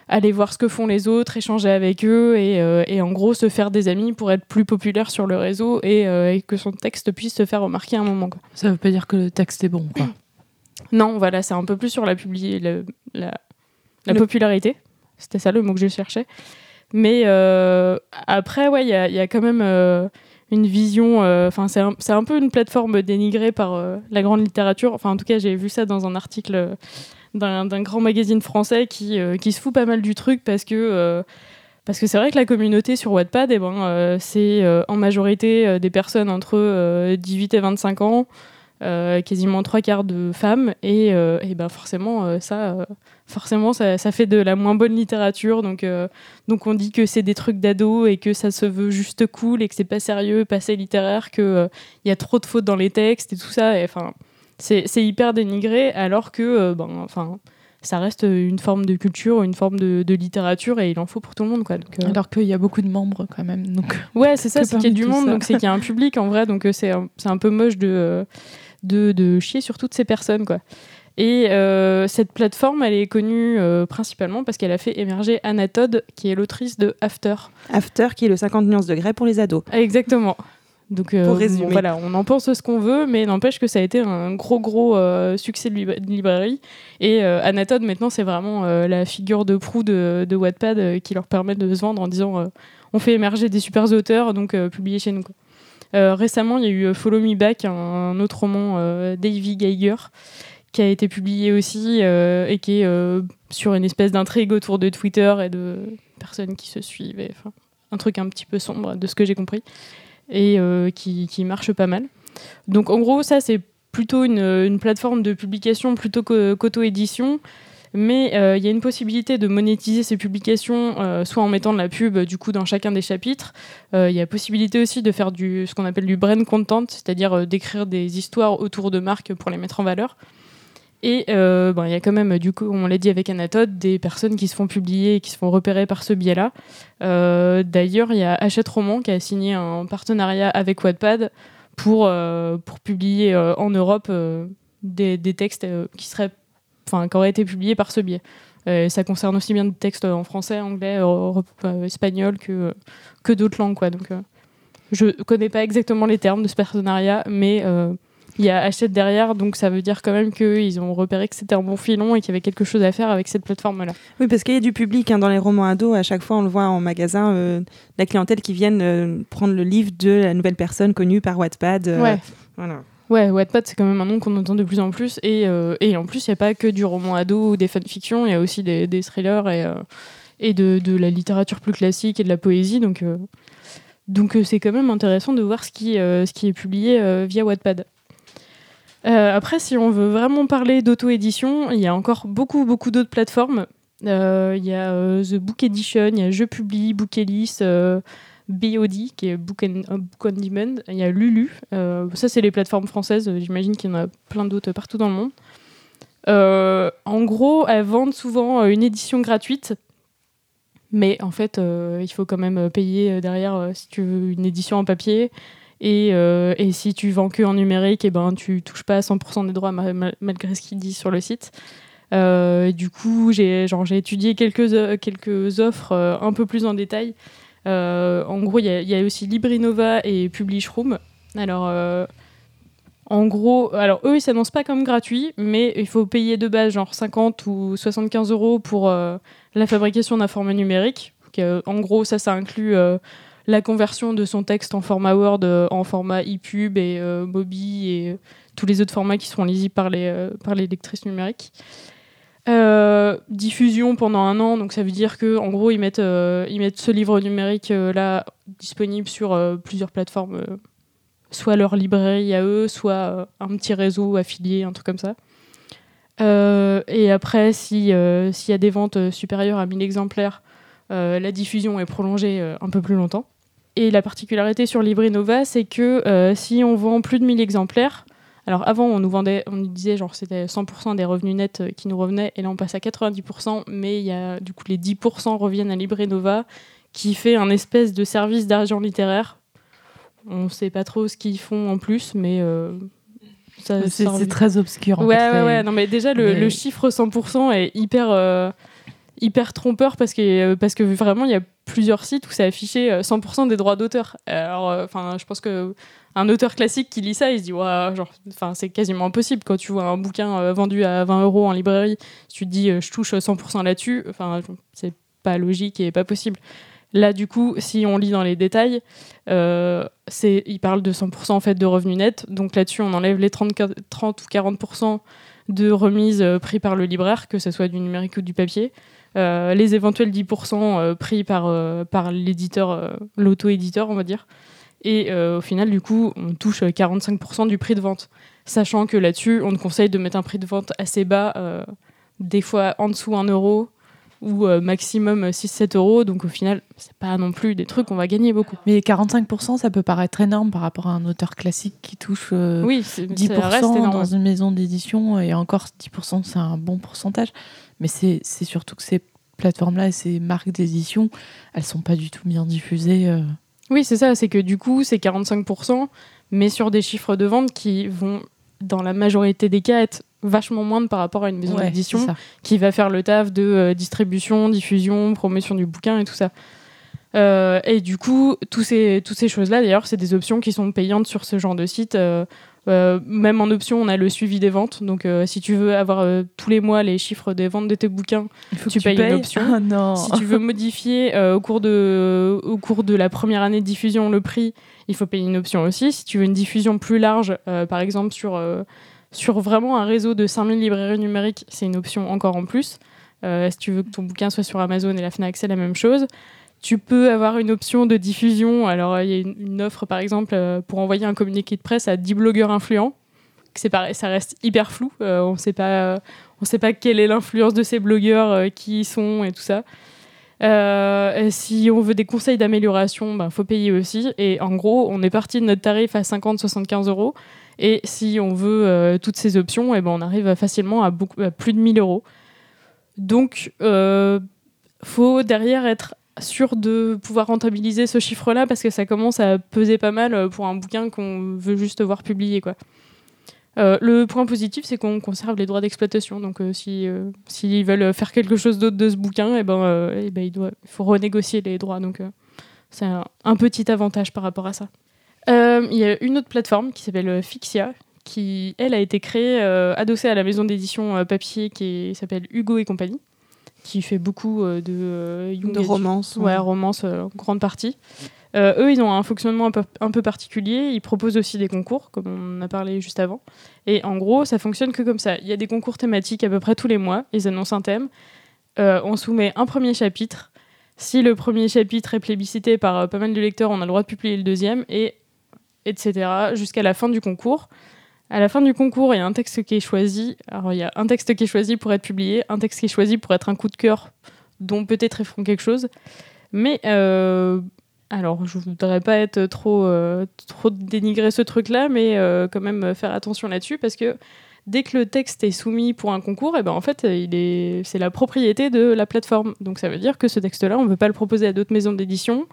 Aller voir ce que font les autres, échanger avec eux et, euh, et en gros se faire des amis pour être plus populaire sur le réseau et, euh, et que son texte puisse se faire remarquer à un moment. quoi. Ça veut pas dire que le texte est bon. Quoi. Non, voilà, c'est un peu plus sur la, publi- la, la Le- popularité. C'était ça le mot que je cherchais. Mais euh, après, ouais, il y a, il y a quand même une vision. Enfin, c'est un, un peu une plateforme dénigrée par la grande littérature. Enfin, en tout cas, j'ai vu ça dans un article d'un grand magazine français qui, euh, qui se fout pas mal du truc parce que. euh, parce c'est vrai que la communauté sur Wattpad, eh ben, euh, c'est en majorité des personnes entre euh, 18 et 25 ans, quasiment trois quarts de femmes, et, et ben forcément, ça, forcément ça, ça fait de la moins bonne littérature. Donc, donc on dit que c'est des trucs d'ado et que ça se veut juste cool et que c'est pas sérieux, pas assez littéraire, qu'il il y a trop de fautes dans les textes et tout ça. C'est hyper dénigré, alors que euh, ben, enfin, ça reste une forme de culture, une forme de, de littérature et il en faut pour tout le monde. Quoi. Donc, euh, Alors qu'il y a beaucoup de membres quand même. Donc, Ouais, c'est ça, c'est qu'il y a du monde, ça. donc c'est qu'il y a un public en vrai, donc euh, c'est un, c'est un peu moche de, euh, de, de chier sur toutes ces personnes, quoi. Et euh, cette plateforme, elle est connue euh, principalement parce qu'elle a fait émerger Anna Todd, qui est l'autrice de After. After, qui est le 50 nuances degrés pour les ados. Exactement. Donc euh, Pour bon, résumer. voilà, on en pense ce qu'on veut, mais n'empêche que ça a été un gros gros euh, succès de, lib- de librairie. Et euh, Anna Todd, maintenant, c'est vraiment euh, la figure de proue de, de Wattpad euh, qui leur permet de se vendre en disant euh, on fait émerger des super auteurs, donc euh, publiez chez nous. quoi. Euh, récemment, il y a eu euh, Follow Me Back, un, un autre roman euh, Davy Geiger, qui a été publié aussi euh, et qui est euh, sur une espèce d'intrigue autour de Twitter et de personnes qui se suivent. et, un truc un petit peu sombre de ce que j'ai compris et euh, qui, qui marche pas mal. Donc en gros, ça c'est plutôt une, une plateforme de publication plutôt qu'auto-édition. Mais euh, il y a une possibilité de monétiser ces publications, euh, soit en mettant de la pub du coup dans chacun des chapitres. Il y a possibilité aussi de faire du, ce qu'on appelle du brand content, c'est-à-dire d'écrire des histoires autour de marques pour les mettre en valeur. Et euh, bon, il y a quand même, du coup, on l'a dit avec Anatode, des personnes qui se font publier et qui se font repérer par ce biais-là. Euh, D'ailleurs, il y a Hachette Roman qui a signé un partenariat avec Wattpad pour, euh, pour publier euh, en Europe des, des textes qui, seraient, qui auraient été publiés par ce biais. Euh, ça concerne aussi bien des textes en français, anglais, espagnol que, que d'autres langues. Quoi. Donc, je connais pas exactement les termes de ce partenariat, mais il y a Hachette derrière, donc ça veut dire quand même qu'ils ont repéré que c'était un bon filon et qu'il y avait quelque chose à faire avec cette plateforme-là. Oui, parce qu'il y a du public hein, dans les romans ados. À chaque fois, on le voit en magasin, euh, la clientèle qui viennent euh, prendre le livre de la nouvelle personne connue par Wattpad. euh, Ouais. Voilà. Ouais, Wattpad, c'est quand même un nom qu'on entend de plus en plus. Et, euh, et en plus, il n'y a pas que du roman ado ou des fanfictions, il y a aussi des, des thrillers et, et de, de la littérature plus classique et de la poésie. Donc, donc c'est quand même intéressant de voir ce qui, ce qui est publié via Wattpad. Euh, après, si on veut vraiment parler d'auto-édition, il y a encore beaucoup, beaucoup d'autres plateformes. Euh, Il y a euh, The Book Edition, il y a Je Publie, Bookelis, BOD, qui est Book, and, Book on Demand. Il y a Lulu. Ça, c'est les plateformes françaises. J'imagine qu'il y en a plein d'autres partout dans le monde. En gros, elles vendent souvent une édition gratuite. Mais en fait, il faut quand même payer derrière si tu veux une édition en papier. Et, euh, et si tu vends que en numérique, et ben, tu touches pas à 100% des droits ma- ma- malgré ce qu'ils disent sur le site. Euh, du coup, j'ai étudié quelques, euh, quelques offres un peu plus en détail. En gros, il y, a- aussi Librinova et Publishroom. Alors, en gros, alors eux, ils s'annoncent pas comme gratuits, mais il faut payer de base genre 50 ou 75 euros pour la fabrication d'un format numérique. En gros, ça, ça inclut la conversion de son texte en format Word, euh, en format ePub et euh, Mobi et euh, tous les autres formats qui seront lisibles par les, par lectrices numériques. Diffusion pendant un an, donc ça veut dire que en gros ils mettent, ce livre numérique là disponible sur plusieurs plateformes, soit leur librairie à eux, soit un petit réseau affilié, un truc comme ça. Et après, si, s'il y a des ventes supérieures à 1000 exemplaires, la diffusion est prolongée un peu plus longtemps. Et la particularité sur Librinova, c'est que euh, si on vend plus de 1000 exemplaires, alors avant on nous vendait, on nous disait genre c'était 100% des revenus nets euh, qui nous revenaient, et là on passe à 90%, mais il y a du coup les 10% reviennent à Librinova, qui fait un espèce de service d'argent littéraire. On sait pas trop ce qu'ils font en plus, mais euh, ça, C'est ça c'est revient. très obscur. en Ouais, fait, ouais, ouais. Non, mais déjà, le, mais- le chiffre 100% est hyper, euh, hyper trompeur parce que, euh, parce que vraiment, il y a plusieurs sites où c'est affiché euh, 100% des droits d'auteur. Alors, euh, enfin, je pense que un auteur classique qui lit ça, il se dit, ouais, genre, c'est quasiment impossible quand tu vois un bouquin euh, vendu à 20 euros en librairie. Tu te dis, euh, je touche 100% là-dessus, enfin, c'est pas logique et pas possible. Là, du coup, si on lit dans les détails, euh, c'est, il parle de 100% en fait de revenus nets. Donc là-dessus, on enlève les 30, 30 ou 40% de remise euh, pris par le libraire, que ce soit du numérique ou du papier. Euh, les éventuels 10% euh, pris par, euh, par l'éditeur, l'auto-éditeur, on va dire. Et au final, du coup, on touche euh, 45% du prix de vente. Sachant que là-dessus, on te conseille de mettre un prix de vente assez bas, des fois en dessous 1 euro ou euh, maximum 6-7 euros. Donc au final, c'est pas non plus des trucs qu'on va gagner beaucoup. Mais 45%, ça peut paraître énorme par rapport à un auteur classique qui touche euh, Oui, c'est, 10% ça reste énorme. dans une maison d'édition et encore 10% c'est un bon pourcentage. Mais c'est c'est surtout que ces plateformes-là et ces marques d'édition, elles sont pas du tout bien diffusées. euh. Oui, c'est ça, c'est que du coup, c'est 45%, mais sur des chiffres de vente qui vont, dans la majorité des cas, être vachement moindres par rapport à une maison Ouais, d'édition qui va faire le taf de euh, distribution, diffusion, promotion du bouquin et tout ça. Euh, et du coup, tous ces, toutes ces choses-là, d'ailleurs, c'est des options qui sont payantes sur ce genre de site. Euh, même en option, on a le suivi des ventes. Donc, si tu veux avoir tous les mois les chiffres des ventes de tes bouquins, Tu que payes une option. Ah non. si tu veux modifier au, cours de, au cours de la première année de diffusion le prix, il faut payer une option aussi. Si tu veux une diffusion plus large, euh, par exemple sur, euh, sur vraiment un réseau de 5000 librairies numériques, c'est une option encore en plus. Euh, si tu veux que ton bouquin soit sur Amazon et la Fnac, c'est la même chose. Tu peux avoir une option de diffusion. Alors, euh, il y a une, offre, par exemple, euh, pour envoyer un communiqué de presse à 10 blogueurs influents. C'est pareil, ça reste hyper flou. Euh, on ne sait pas, on sait pas quelle est l'influence de ces blogueurs, euh, qui ils sont et tout ça. Euh, et si on veut des conseils d'amélioration, il faut payer aussi. Et en gros, on est parti de notre tarif à 50-75 euros. Et si on veut euh, toutes ces options, eh ben, on arrive facilement à, plus de 1000 euros. Donc, euh, faut derrière être sûr de pouvoir rentabiliser ce chiffre-là parce que ça commence à peser pas mal euh, pour un bouquin qu'on veut juste voir publier. Quoi. Euh, le point positif, c'est qu'on conserve les droits d'exploitation. Donc, euh, si, euh, s'ils veulent faire quelque chose d'autre de ce bouquin, eh ben, euh, eh ben, il, doit, faut renégocier les droits. Donc, c'est un, un petit avantage par rapport à ça. Il y a une autre plateforme qui s'appelle Fixia, qui, elle, a été créée, adossée à la maison d'édition papier qui s'appelle Hugo et compagnie, qui fait beaucoup de de adult- romance. Ouais, romance en grande partie. Euh, eux, ils ont un fonctionnement un peu, un peu particulier. Ils proposent aussi des concours, comme on a parlé juste avant. Et en gros, ça fonctionne que comme ça. Il y a des concours thématiques à peu près tous les mois. Ils annoncent un thème. Euh, on soumet un premier chapitre. Si le premier chapitre est plébiscité par euh, pas mal de lecteurs, on a le droit de publier le deuxième, et etc. jusqu'à la fin du concours. À la fin du concours, il y a un texte qui est choisi. Alors, il y a un texte qui est choisi pour être publié, un texte qui est choisi pour être un coup de cœur, dont peut-être ils feront quelque chose. Mais alors je voudrais pas être trop, euh, trop ce truc-là, mais euh, quand même faire attention là-dessus parce que dès que le texte est soumis pour un concours, et ben en fait, c'est la propriété de la plateforme. Donc ça veut dire que ce texte-là, on ne peut pas le proposer à d'autres maisons d'édition.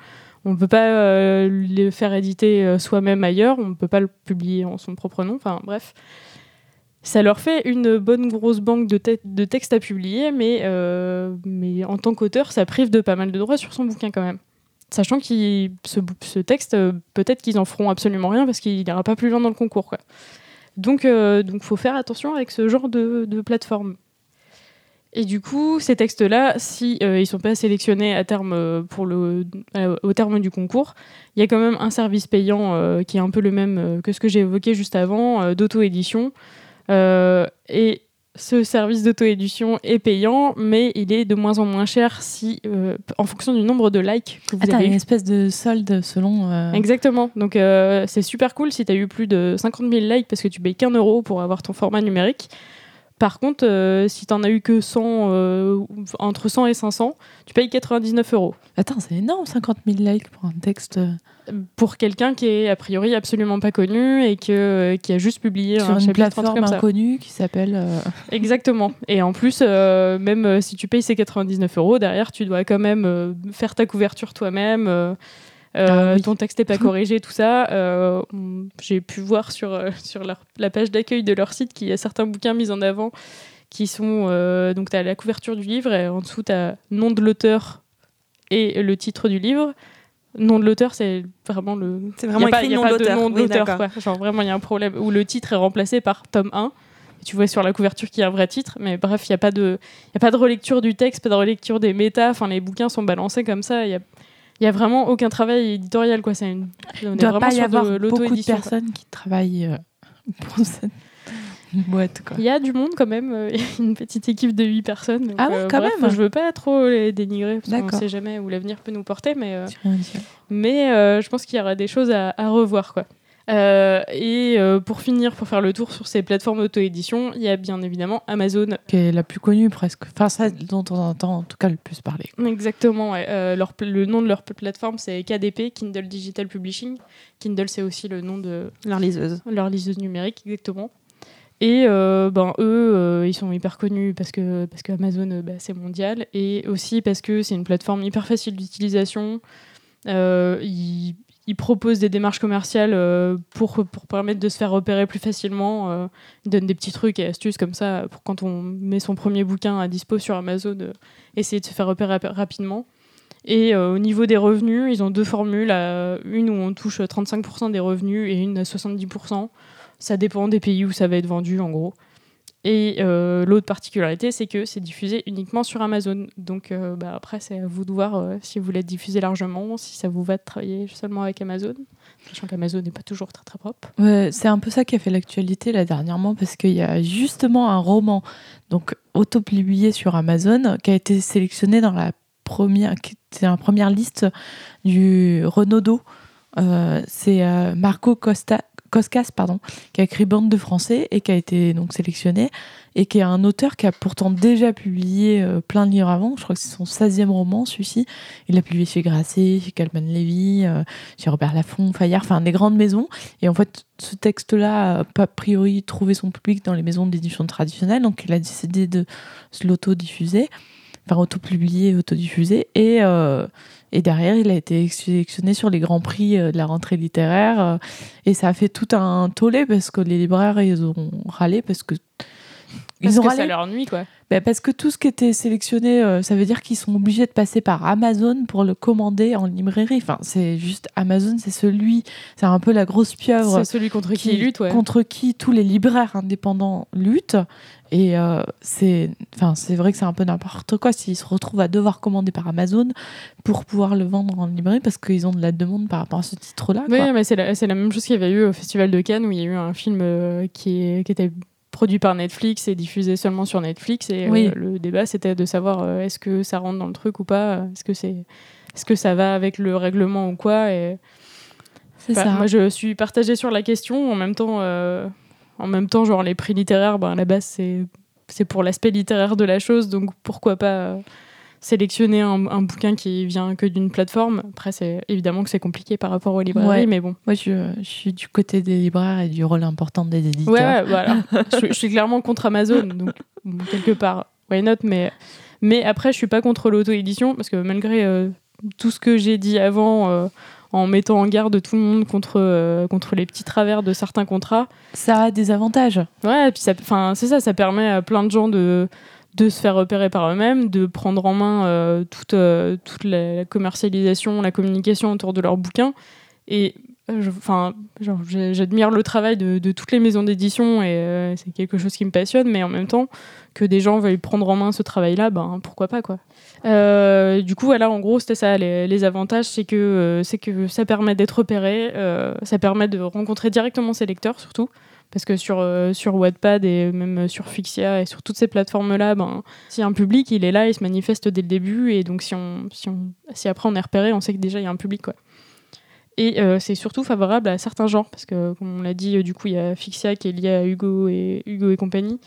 On ne peut pas euh, le faire éditer euh, soi-même ailleurs, on ne peut pas le publier en son propre nom, enfin bref. Ça leur fait une bonne grosse banque de, te- de textes à publier, euh, mais en tant qu'auteur, ça prive de pas mal de droits sur son bouquin quand même. Sachant que ce, texte, euh, peut-être qu'ils en feront absolument rien parce qu'il n'ira pas plus loin dans le concours. Donc, il donc faut faire attention avec ce genre de, plateforme. Et du coup, ces textes-là, si euh, ils sont pas sélectionnés euh, euh, au terme du concours, il y a quand même un service payant euh, qui est un peu le même euh, que ce que j'ai évoqué juste avant, euh, d'auto-édition. Euh, et ce service d'auto-édition est payant, mais il est de moins en moins cher si, euh, en fonction du nombre de likes que vous Ah, t'as avez une espèce de solde selon. euh, Exactement. Donc euh, c'est super cool si tu as eu plus de 50 000 likes parce que tu payes qu'un euro pour avoir ton format numérique. Par contre, euh, si t'en as eu que 100, euh, entre 100 et 500, tu payes 99 euros. Attends, c'est énorme, 50 000 likes pour un texte Pour quelqu'un qui est a priori absolument pas connu et que, euh, qui a juste publié sur un une plateforme comme ça. inconnue qui s'appelle. euh, Exactement. Et en plus, même si tu payes ces 99 euros, derrière, tu dois quand même faire ta couverture toi-même. Euh, euh, Ah oui. Ton texte n'est pas corrigé, tout ça. Euh, J'ai pu voir sur, euh, sur leur- la page d'accueil de leur site qu'il y a certains bouquins mis en avant qui sont. donc, tu as la couverture du livre et en dessous, tu as nom de l'auteur et le titre du livre. Nom de l'auteur, c'est vraiment le. C'est vraiment écrit nom pas de l'auteur. Oui. Genre vraiment, il y a un problème où le titre est remplacé par tome 1. Et tu vois sur la couverture qu'il y a un vrai titre, mais bref, il n'y a, pas de- y a pas de relecture du texte, pas de relecture des méta. Enfin, les bouquins sont balancés comme ça. Il y a, il y a vraiment aucun travail éditorial, quoi. C'est une, on est doit pas y avoir beaucoup de quoi. personnes qui travaillent euh, pour cette boîte. Quoi. Il y a du monde quand même, euh, une petite équipe de 8 personnes. donc, Ah ouais, euh, quand bref, même. Je veux pas trop les dénigrer, parce qu'on sait jamais où l'avenir peut nous porter, mais, je pense qu'il y aura des choses à, à revoir. Quoi. Euh, et euh, pour finir, pour faire le tour sur ces plateformes d'auto-édition, il y a bien évidemment Amazon. Qui est la plus connue presque. Enfin, ça dont on entend en tout cas le plus parler. Exactement, ouais. Euh, leur, le nom de leur plateforme c'est KDP, Kindle Digital Publishing. Kindle c'est aussi le nom de Leur liseuse. leur liseuse numérique, exactement. Et euh, ben, eux, euh, ils sont hyper connus parce que, parce que Amazon, euh, bah, c'est mondial. Et aussi parce que c'est une plateforme hyper facile d'utilisation. Ils, ils proposent des démarches commerciales euh, pour, permettre de se faire repérer plus facilement. Euh, ils donnent des petits trucs et astuces comme ça pour quand on met son premier bouquin à dispo sur Amazon, euh, essayer de se faire repérer rap- rapidement. Et au niveau des revenus, ils ont deux formules. une où on touche 35% des revenus et une à 70%. Ça dépend des pays où ça va être vendu, en gros. Et euh, l'autre particularité, c'est que c'est diffusé uniquement sur Amazon. Donc euh, bah, après, c'est à vous de voir euh, si vous voulez diffusé largement, si ça vous va de travailler seulement avec Amazon. Sachant qu'Amazon n'est pas toujours très très propre. Ouais, c'est un peu ça qui a fait l'actualité là dernièrement parce qu'il y a justement un roman donc auto-publié sur Amazon qui a été sélectionné dans la première, qui était la première liste du Renaudot. C'est Marco Costa, Coscas pardon, qui a écrit Bande de français et qui a été donc sélectionné et qui est un auteur qui a pourtant déjà publié euh, plein de livres avant. Je crois que c'est son 16e roman, celui-ci. Il a publié chez Grasset, chez Calman Levy, euh, chez Robert Laffont, Fayard, enfin des grandes maisons. Et en fait, ce texte-là a pas a priori trouvé son public dans les maisons d'édition traditionnelles, donc il a décidé de se l'auto-diffuser, enfin auto-publier, auto-diffuser. Et, euh, et derrière, il a été sélectionné sur les grands prix euh, de la rentrée littéraire. euh, et ça a fait tout un tollé parce que les libraires, ils ont râlé parce que. Parce Ils que ça leur nuit, quoi. bah, parce que tout ce qui était sélectionné, euh, ça veut dire qu'ils sont obligés de passer par Amazon pour le commander en librairie. Enfin, c'est juste Amazon, c'est celui, c'est un peu la grosse pieuvre C'est celui contre qui, ils luttent, ouais. contre qui tous les libraires indépendants luttent. Et euh, c'est, enfin, c'est vrai que c'est un peu n'importe quoi s'ils se retrouvent à devoir commander par Amazon pour pouvoir le vendre en librairie parce qu'ils ont de la demande par rapport à ce titre-là. Oui, mais c'est la, même chose qu'il y avait eu au Festival de Cannes où il y a eu un film euh, qui, qui était produit par Netflix et diffusé seulement sur Netflix. Et euh, Oui. le débat, c'était de savoir euh, est-ce que ça rentre dans le truc ou pas? Est-ce que, c'est, est-ce que ça va avec le règlement ou quoi? Et, c'est ça. Moi, je suis partagée sur la question. En même temps, euh, en même temps genre, les prix littéraires, ben, à la base, c'est, c'est pour l'aspect littéraire de la chose. Donc, pourquoi pas euh, sélectionner un, un bouquin qui vient que d'une plateforme. Après, c'est évidemment que c'est compliqué par rapport aux librairies, Ouais. mais bon. Moi, je, je suis du côté des libraires et du rôle important des éditeurs. Ouais, ouais, voilà. je, je suis clairement contre Amazon, donc bon, quelque part, why not Mais, mais après, je suis pas contre l'auto-édition parce que malgré euh, tout ce que j'ai dit avant, euh, en mettant en garde tout le monde contre, euh, contre les petits travers de certains contrats, Ça a des avantages. ouais, et puis ça, c'est ça, ça permet à plein de gens de de se faire repérer par eux-mêmes, de prendre en main euh, toute, euh, toute la, commercialisation, la communication autour de leurs bouquins. Et euh, j'admire le travail de, toutes les maisons d'édition et c'est quelque chose qui me passionne, mais en même temps, que des gens veuillent prendre en main ce travail-là, ben pourquoi pas quoi. Du coup, voilà, en gros, c'était ça. Les, les avantages, c'est que, c'est que ça permet d'être repéré, ça permet de rencontrer directement ses lecteurs surtout. Parce que sur, euh, sur Wattpad et même sur Fixia et sur toutes ces plateformes-là, ben, a un public, il est là, il se manifeste dès le début. Et donc, si, on, si, si après on est repéré, on sait que déjà il y a un public. Quoi. Et euh, c'est surtout favorable à certains genres. Parce que, comme on l'a dit, euh, du coup, il y a Fixia qui est lié à Hugo et, Hugo et compagnie.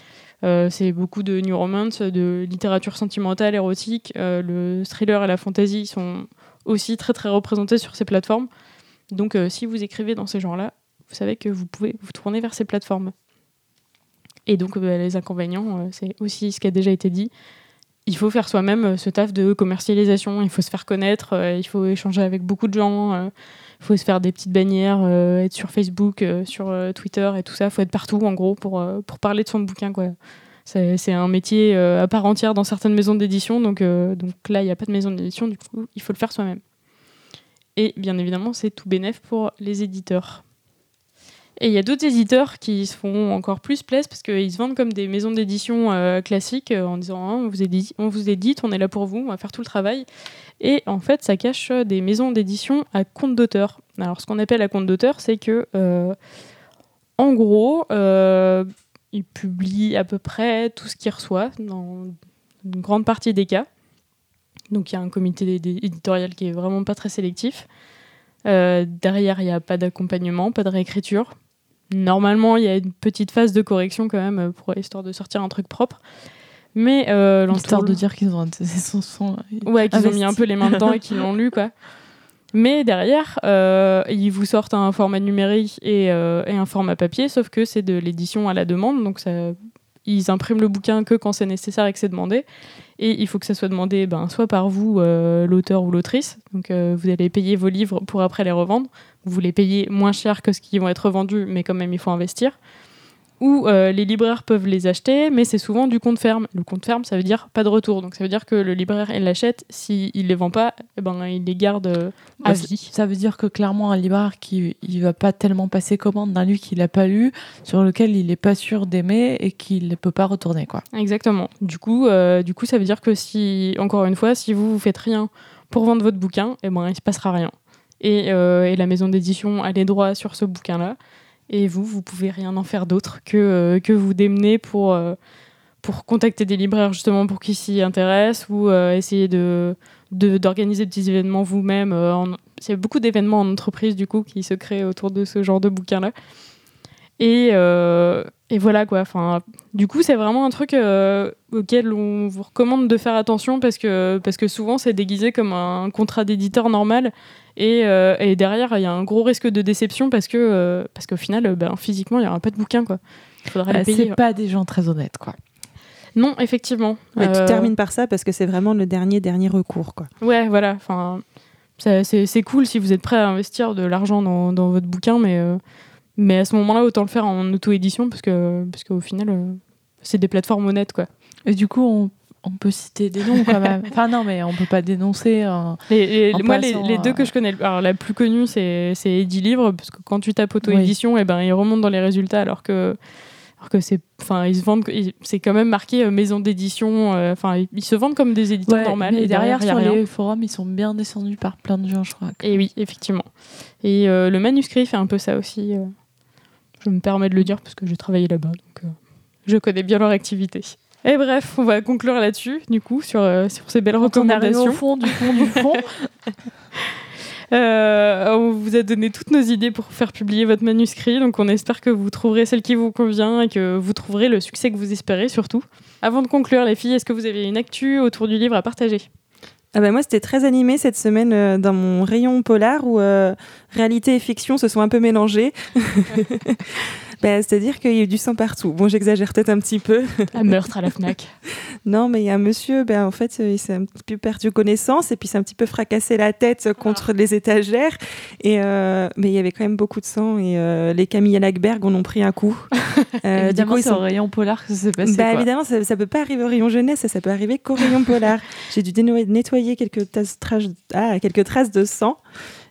Euh, c'est beaucoup de new romance, de littérature sentimentale, érotique. Le thriller et la fantasy sont aussi très très représentés sur ces plateformes. Donc, si vous écrivez dans ces genres-là, vous savez que vous pouvez vous tourner vers ces plateformes. Et donc, euh, les inconvénients, euh, c'est aussi ce qui a déjà été dit. Il faut faire soi-même euh, ce taf de commercialisation, il faut se faire connaître, il faut échanger avec beaucoup de gens, il faut se faire des petites bannières, être sur Facebook, sur Twitter et tout ça. Il faut être partout, en gros, pour, parler de son bouquin. quoi. C'est un métier à part entière dans certaines maisons d'édition, donc, donc là, il n'y a pas de maison d'édition, du coup, il faut le faire soi-même. Et bien évidemment, c'est tout bénef pour les éditeurs. Et il y a d'autres éditeurs qui se font encore plus plaisir parce qu'ils se vendent comme des maisons d'édition euh, classiques euh, en disant Ah, on, vous édite, on vous édite, on est là pour vous, on va faire tout le travail. Et en fait, ça cache des maisons d'édition à compte d'auteur. Alors, ce qu'on appelle à compte d'auteur, c'est que, euh, en gros, ils publient à peu près tout ce qu'ils reçoivent dans une grande partie des cas. Donc, il y a un comité éditorial qui est vraiment pas très sélectif. Derrière, il n'y a pas d'accompagnement, pas de réécriture. Normalement, il y a une petite phase de correction quand même pour histoire de sortir un truc propre. Mais euh, Histoire de dire qu'ils ont son, son- Ouais, qu'ils ont mis un peu les mains dedans et qu'ils l'ont lu, quoi. Mais derrière, euh, ils vous sortent un format numérique et, euh, et un format papier, sauf que c'est de l'édition à la demande, donc ça, ils impriment le bouquin que quand c'est nécessaire et que c'est demandé. Et il faut que ça soit demandé ben, soit par vous, euh, l'auteur ou l'autrice. Donc euh, vous allez payer vos livres pour après les revendre. Vous les payez moins cher que ce qui vont être vendus, mais quand même il faut investir. Ou euh, les libraires peuvent les acheter, mais c'est souvent du compte ferme. Le compte ferme, ça veut dire pas de retour. Donc ça veut dire que le libraire, il l'achète. S'il ne les vend pas, eh ben, il les garde euh, à Bah, vie. Ça veut dire que clairement, un libraire qui il va pas tellement passer commande d'un livre qu'il n'a pas lu, sur lequel il n'est pas sûr d'aimer et qu'il ne peut pas retourner. quoi. Exactement. Du coup, euh, du coup, ça veut dire que si, encore une fois, si vous vous faites rien pour vendre votre bouquin, eh ben, il se passera rien. Et, euh, et la maison d'édition a les droits sur ce bouquin-là. Et vous, vous pouvez rien en faire d'autre que, euh, que vous démener pour, euh, pour contacter des libraires justement pour qu'ils s'y intéressent ou euh, essayer de de- d'organiser des petits événements vous-même. Il y a beaucoup d'événements en entreprise du coup qui se créent autour de ce genre de bouquin-là. Et, et voilà quoi. Enfin, du coup, c'est vraiment un truc auquel on vous recommande de faire attention parce que, parce que souvent c'est déguisé comme un contrat d'éditeur normal et, euh, et derrière il y a un gros risque de déception parce que euh, parce qu'au final, euh, ben, physiquement, il n'y aura pas de bouquin quoi. Faudra Euh, payer. c'est pas des gens très honnêtes. quoi. Non, effectivement. Ouais, Euh, Tu termines par ça parce que c'est vraiment le dernier, dernier recours. Quoi. Ouais, voilà. Enfin, c'est c'est cool si vous êtes prêt à investir de l'argent dans, dans votre bouquin, mais, euh, mais à ce moment-là, autant le faire en auto-édition parce que parce qu'au final, euh, c'est des plateformes honnêtes, quoi. Et du coup, on, on peut citer des noms quand même. enfin, non, mais on peut pas dénoncer. un- Les, les- En moi, les, deux euh, que je connais, alors la plus connue, c'est Eddie Livre, parce que quand tu tapes auto-édition, et ben, il remonte dans les résultats, alors que, alors que c'est, enfin, ils se vendent, ils- c'est quand même marqué euh, maison d'édition, euh, enfin, ils, ils se vendent comme des éditeurs Ouais, normales. et derrière, a sur rien. les forums, ils sont bien descendus par plein de gens, je crois. Et oui, effectivement. Et euh, le manuscrit fait un peu ça aussi. euh. Je me permets de le dire parce que j'ai travaillé là-bas, donc euh, je connais bien leur activité. Et bref, on va conclure là-dessus, du coup, sur, euh, sur ces belles Quand on recommandations. au fond du fond du fond, Euh, on vous a donné toutes nos idées pour faire publier votre manuscrit, donc on espère que vous trouverez celle qui vous convient et que vous trouverez le succès que vous espérez surtout. Avant de conclure, les filles, est-ce que vous avez une actu autour du livre à partager? Ah bah moi, c'était très animé cette semaine euh, dans mon rayon polar où euh, réalité et fiction se sont un peu mélangées. Bah, C'est-à-dire qu'il y a eu du sang partout. Bon, j'exagère peut-être un petit peu. Un meurtre à la Fnac. Non, mais il y a un monsieur, ben, en fait, il s'est un petit peu perdu connaissance et puis s'est un petit peu fracassé la tête contre les étagères. Et, euh, mais il y avait quand même beaucoup de sang et euh, les Camille Lackberg en ont pris un coup. Euh, Évidemment, c'est sont- au rayon polar que ça s'est passé. bah, quoi. évidemment, ça, ça peut pas arriver au rayon jeunesse, ça, ça peut arriver qu'au rayon polar. J'ai dû nettoyer quelques, traces- ah, quelques traces de sang.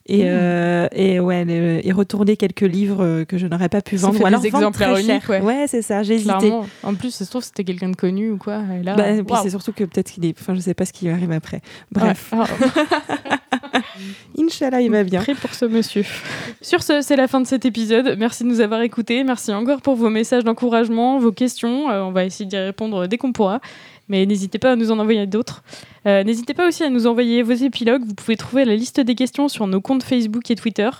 Et, Mmh. euh, et ouais, et retourner quelques livres euh, que je n'aurais pas pu Ça vendre. fait ou alors des vendre exemplaires très cher. ouais. c'est ça, j'ai hésité. En plus, ça se trouve, c'était quelqu'un de connu ou quoi. Et là, Bah, puis c'est surtout que peut-être qu'il est. Enfin, je sais pas ce qui arrive après. Bref, Ouais. Ah, Inch'Allah, il va bien. Prêt pour ce monsieur. Sur ce, c'est la fin de cet épisode. Merci de nous avoir écoutés. Merci encore pour vos messages d'encouragement, vos questions. Euh, on va essayer d'y répondre dès qu'on pourra. Mais n'hésitez pas à nous en envoyer d'autres. Euh, n'hésitez pas aussi à nous envoyer vos épilogues. Vous pouvez trouver la liste des questions sur nos comptes Facebook et Twitter.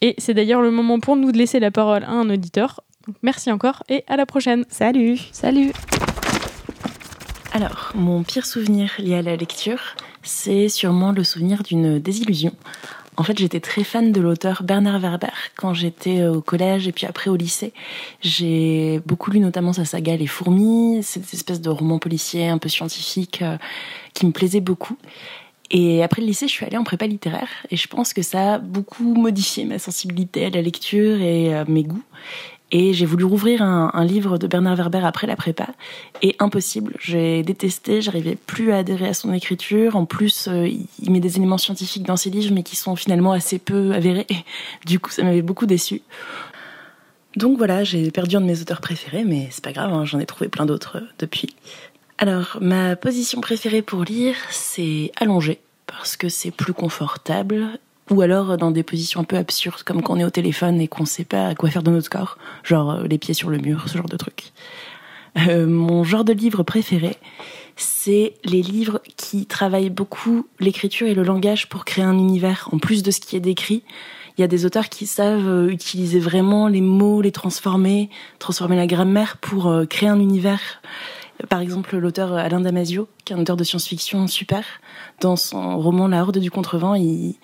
Et c'est d'ailleurs le moment pour nous de laisser la parole à un auditeur. Donc, merci encore et à la prochaine. Salut Salut Alors, mon pire souvenir lié à la lecture, c'est sûrement le souvenir d'une désillusion. En fait, j'étais très fan de l'auteur Bernard Werber quand j'étais au collège et puis après au lycée. J'ai beaucoup lu notamment sa saga Les Fourmis, cette espèce de roman policier un peu scientifique euh, qui me plaisait beaucoup. Et après le lycée, je suis allée en prépa littéraire et je pense que ça a beaucoup modifié ma sensibilité à la lecture et euh, mes goûts. Et j'ai voulu rouvrir un, livre de Bernard Werber après la prépa. Et impossible. J'ai détesté, j'arrivais plus à adhérer à son écriture. En plus, euh, il- met des éléments scientifiques dans ses livres, mais qui sont finalement assez peu avérés. Du coup, ça m'avait beaucoup déçu. Donc voilà, j'ai perdu un de mes auteurs préférés, mais c'est pas grave, hein, j'en ai trouvé plein d'autres euh, depuis. Alors, ma position préférée pour lire, c'est allongé, parce que c'est plus confortable, ou alors dans des positions un peu absurdes, comme quand on est au téléphone et qu'on sait pas quoi faire de notre corps, genre euh, les pieds sur le mur, ce genre de truc. Euh, mon genre de livre préféré, c'est les livres qui travaillent beaucoup l'écriture et le langage pour créer un univers, en plus de ce qui est décrit. Il y a des auteurs qui savent euh, utiliser vraiment les mots, les transformer, transformer la grammaire pour euh, créer un univers. Par exemple, l'auteur Alain Damasio, qui est un auteur de science-fiction super, dans son roman La Horde du Contrevent, il,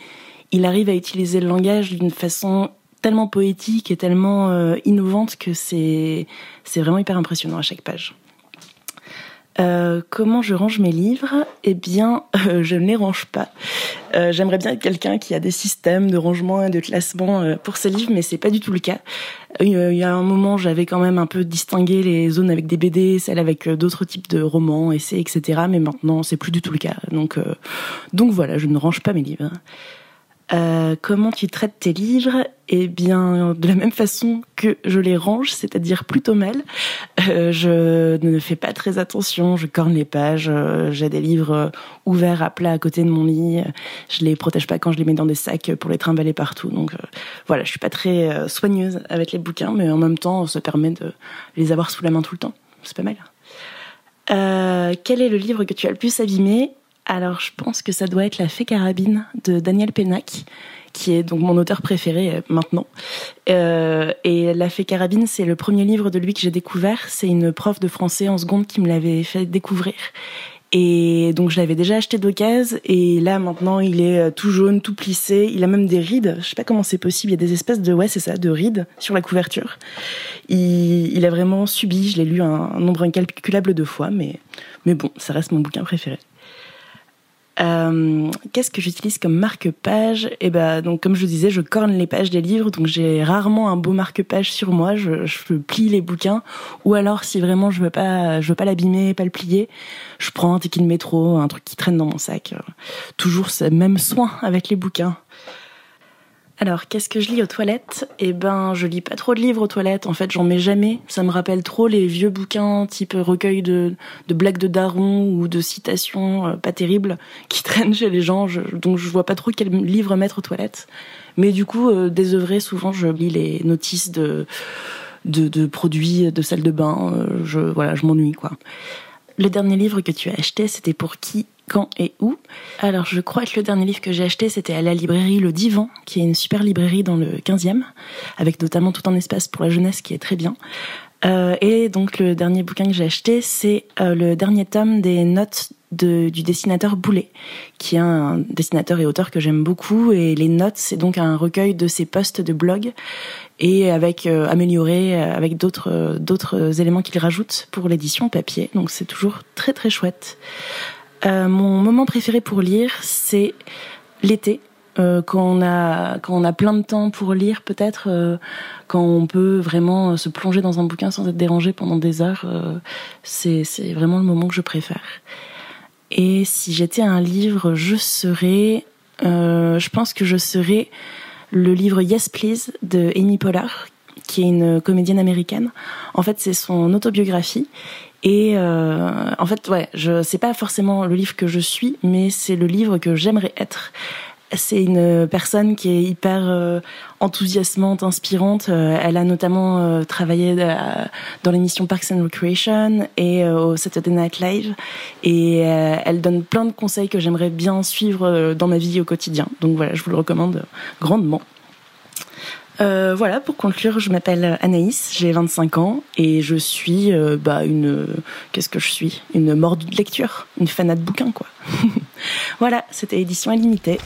il arrive à utiliser le langage d'une façon tellement poétique et tellement euh, innovante que c'est vraiment hyper impressionnant à chaque page. Euh, comment je range mes livres? Eh bien, euh, je ne les range pas. J'aimerais bien être quelqu'un qui a des systèmes de rangement et de classement pour ses livres, mais c'est pas du tout le cas. Il y a un moment, j'avais quand même un peu distingué les zones avec des BD, celles avec d'autres types de romans, essais, etc. Mais maintenant, c'est plus du tout le cas. Donc, donc voilà, je ne range pas mes livres. Euh, comment tu traites tes livres? Eh bien, de la même façon que je les range, c'est-à-dire plutôt mal. Euh, je ne fais pas très attention, je corne les pages, euh, j'ai des livres euh, ouverts à plat à côté de mon lit, je les protège pas quand je les mets dans des sacs pour les trimballer partout. Donc voilà, je suis pas très soigneuse avec les bouquins, mais en même temps, ça permet de les avoir sous la main tout le temps. C'est pas mal. Quel est le livre que tu as le plus abîmé? Alors, je pense que ça doit être La Fée Carabine de Daniel Pénac, qui est donc mon auteur préféré euh, maintenant. Euh, et La Fée Carabine, c'est le premier livre de lui que j'ai découvert. C'est une prof de français en seconde qui me l'avait fait découvrir. Et donc, je l'avais déjà acheté d'occasion. Et là, maintenant, il est euh, tout jaune, tout plissé. Il a même des rides. Je sais pas comment c'est possible. Il y a des espèces de, ouais, c'est ça, de rides sur la couverture. Il, a vraiment subi. Je l'ai lu un, un nombre incalculable de fois, mais, mais bon, ça reste mon bouquin préféré. Euh, Qu'est-ce que j'utilise comme marque-page? Eh ben, donc comme je disais, je corne les pages des livres, donc j'ai rarement un beau marque-page sur moi. Je, je plie les bouquins, ou alors si vraiment je veux pas, je veux pas l'abîmer, pas le plier, je prends un ticket de métro, un truc qui traîne dans mon sac. Euh, Toujours ce même soin avec les bouquins. Alors, qu'est-ce que je lis aux toilettes? Eh ben, je lis pas trop de livres aux toilettes. En fait, j'en mets jamais. Ça me rappelle trop les vieux bouquins type recueil de, de blagues de daron ou de citations euh, pas terribles qui traînent chez les gens. Donc, je vois pas trop quel livre mettre aux toilettes. Mais du coup, euh, désœuvré, souvent, je lis les notices de, de, de produits de salle de bain. Euh, je, voilà, je m'ennuie, quoi. Le dernier livre que tu as acheté, c'était pour qui, quand et où Alors, je crois que le dernier livre que j'ai acheté, c'était à la librairie Le Divan, qui est une super librairie dans le 15e, avec notamment tout un espace pour la jeunesse qui est très bien. Euh, et donc, le dernier bouquin que j'ai acheté, c'est euh, le dernier tome des notes du dessinateur Boulet, qui est un dessinateur et auteur que j'aime beaucoup. Et les notes, c'est donc un recueil de ses posts de blog et avec euh, amélioré avec d'autres d'autres éléments qu'il rajoute pour l'édition papier. Donc c'est toujours très très chouette. Euh, mon moment préféré pour lire, c'est l'été. Euh, quand on a quand on a plein de temps pour lire peut-être euh, quand on peut vraiment se plonger dans un bouquin sans être dérangé pendant des heures c'est c'est vraiment le moment que je préfère et si j'étais un livre je serais je pense que je serais le livre Yes Please de Amy Poehler qui est une comédienne américaine en fait c'est son autobiographie et euh, en fait, ouais, je c'est pas forcément le livre que je suis, mais c'est le livre que j'aimerais être. C'est une personne qui est hyper euh, enthousiasmante, inspirante. Euh, elle a notamment euh, travaillé dans l'émission Parks and Recreation et au Saturday Night Live. Et elle donne plein de conseils que j'aimerais bien suivre dans ma vie au quotidien. Donc voilà, je vous le recommande grandement. Euh, voilà, pour conclure, je m'appelle Anaïs, j'ai 25 ans et je suis euh, bah, une. Qu'est-ce que je suis? Une mordue de lecture, une fanat de bouquins, quoi. voilà, c'était édition illimitée.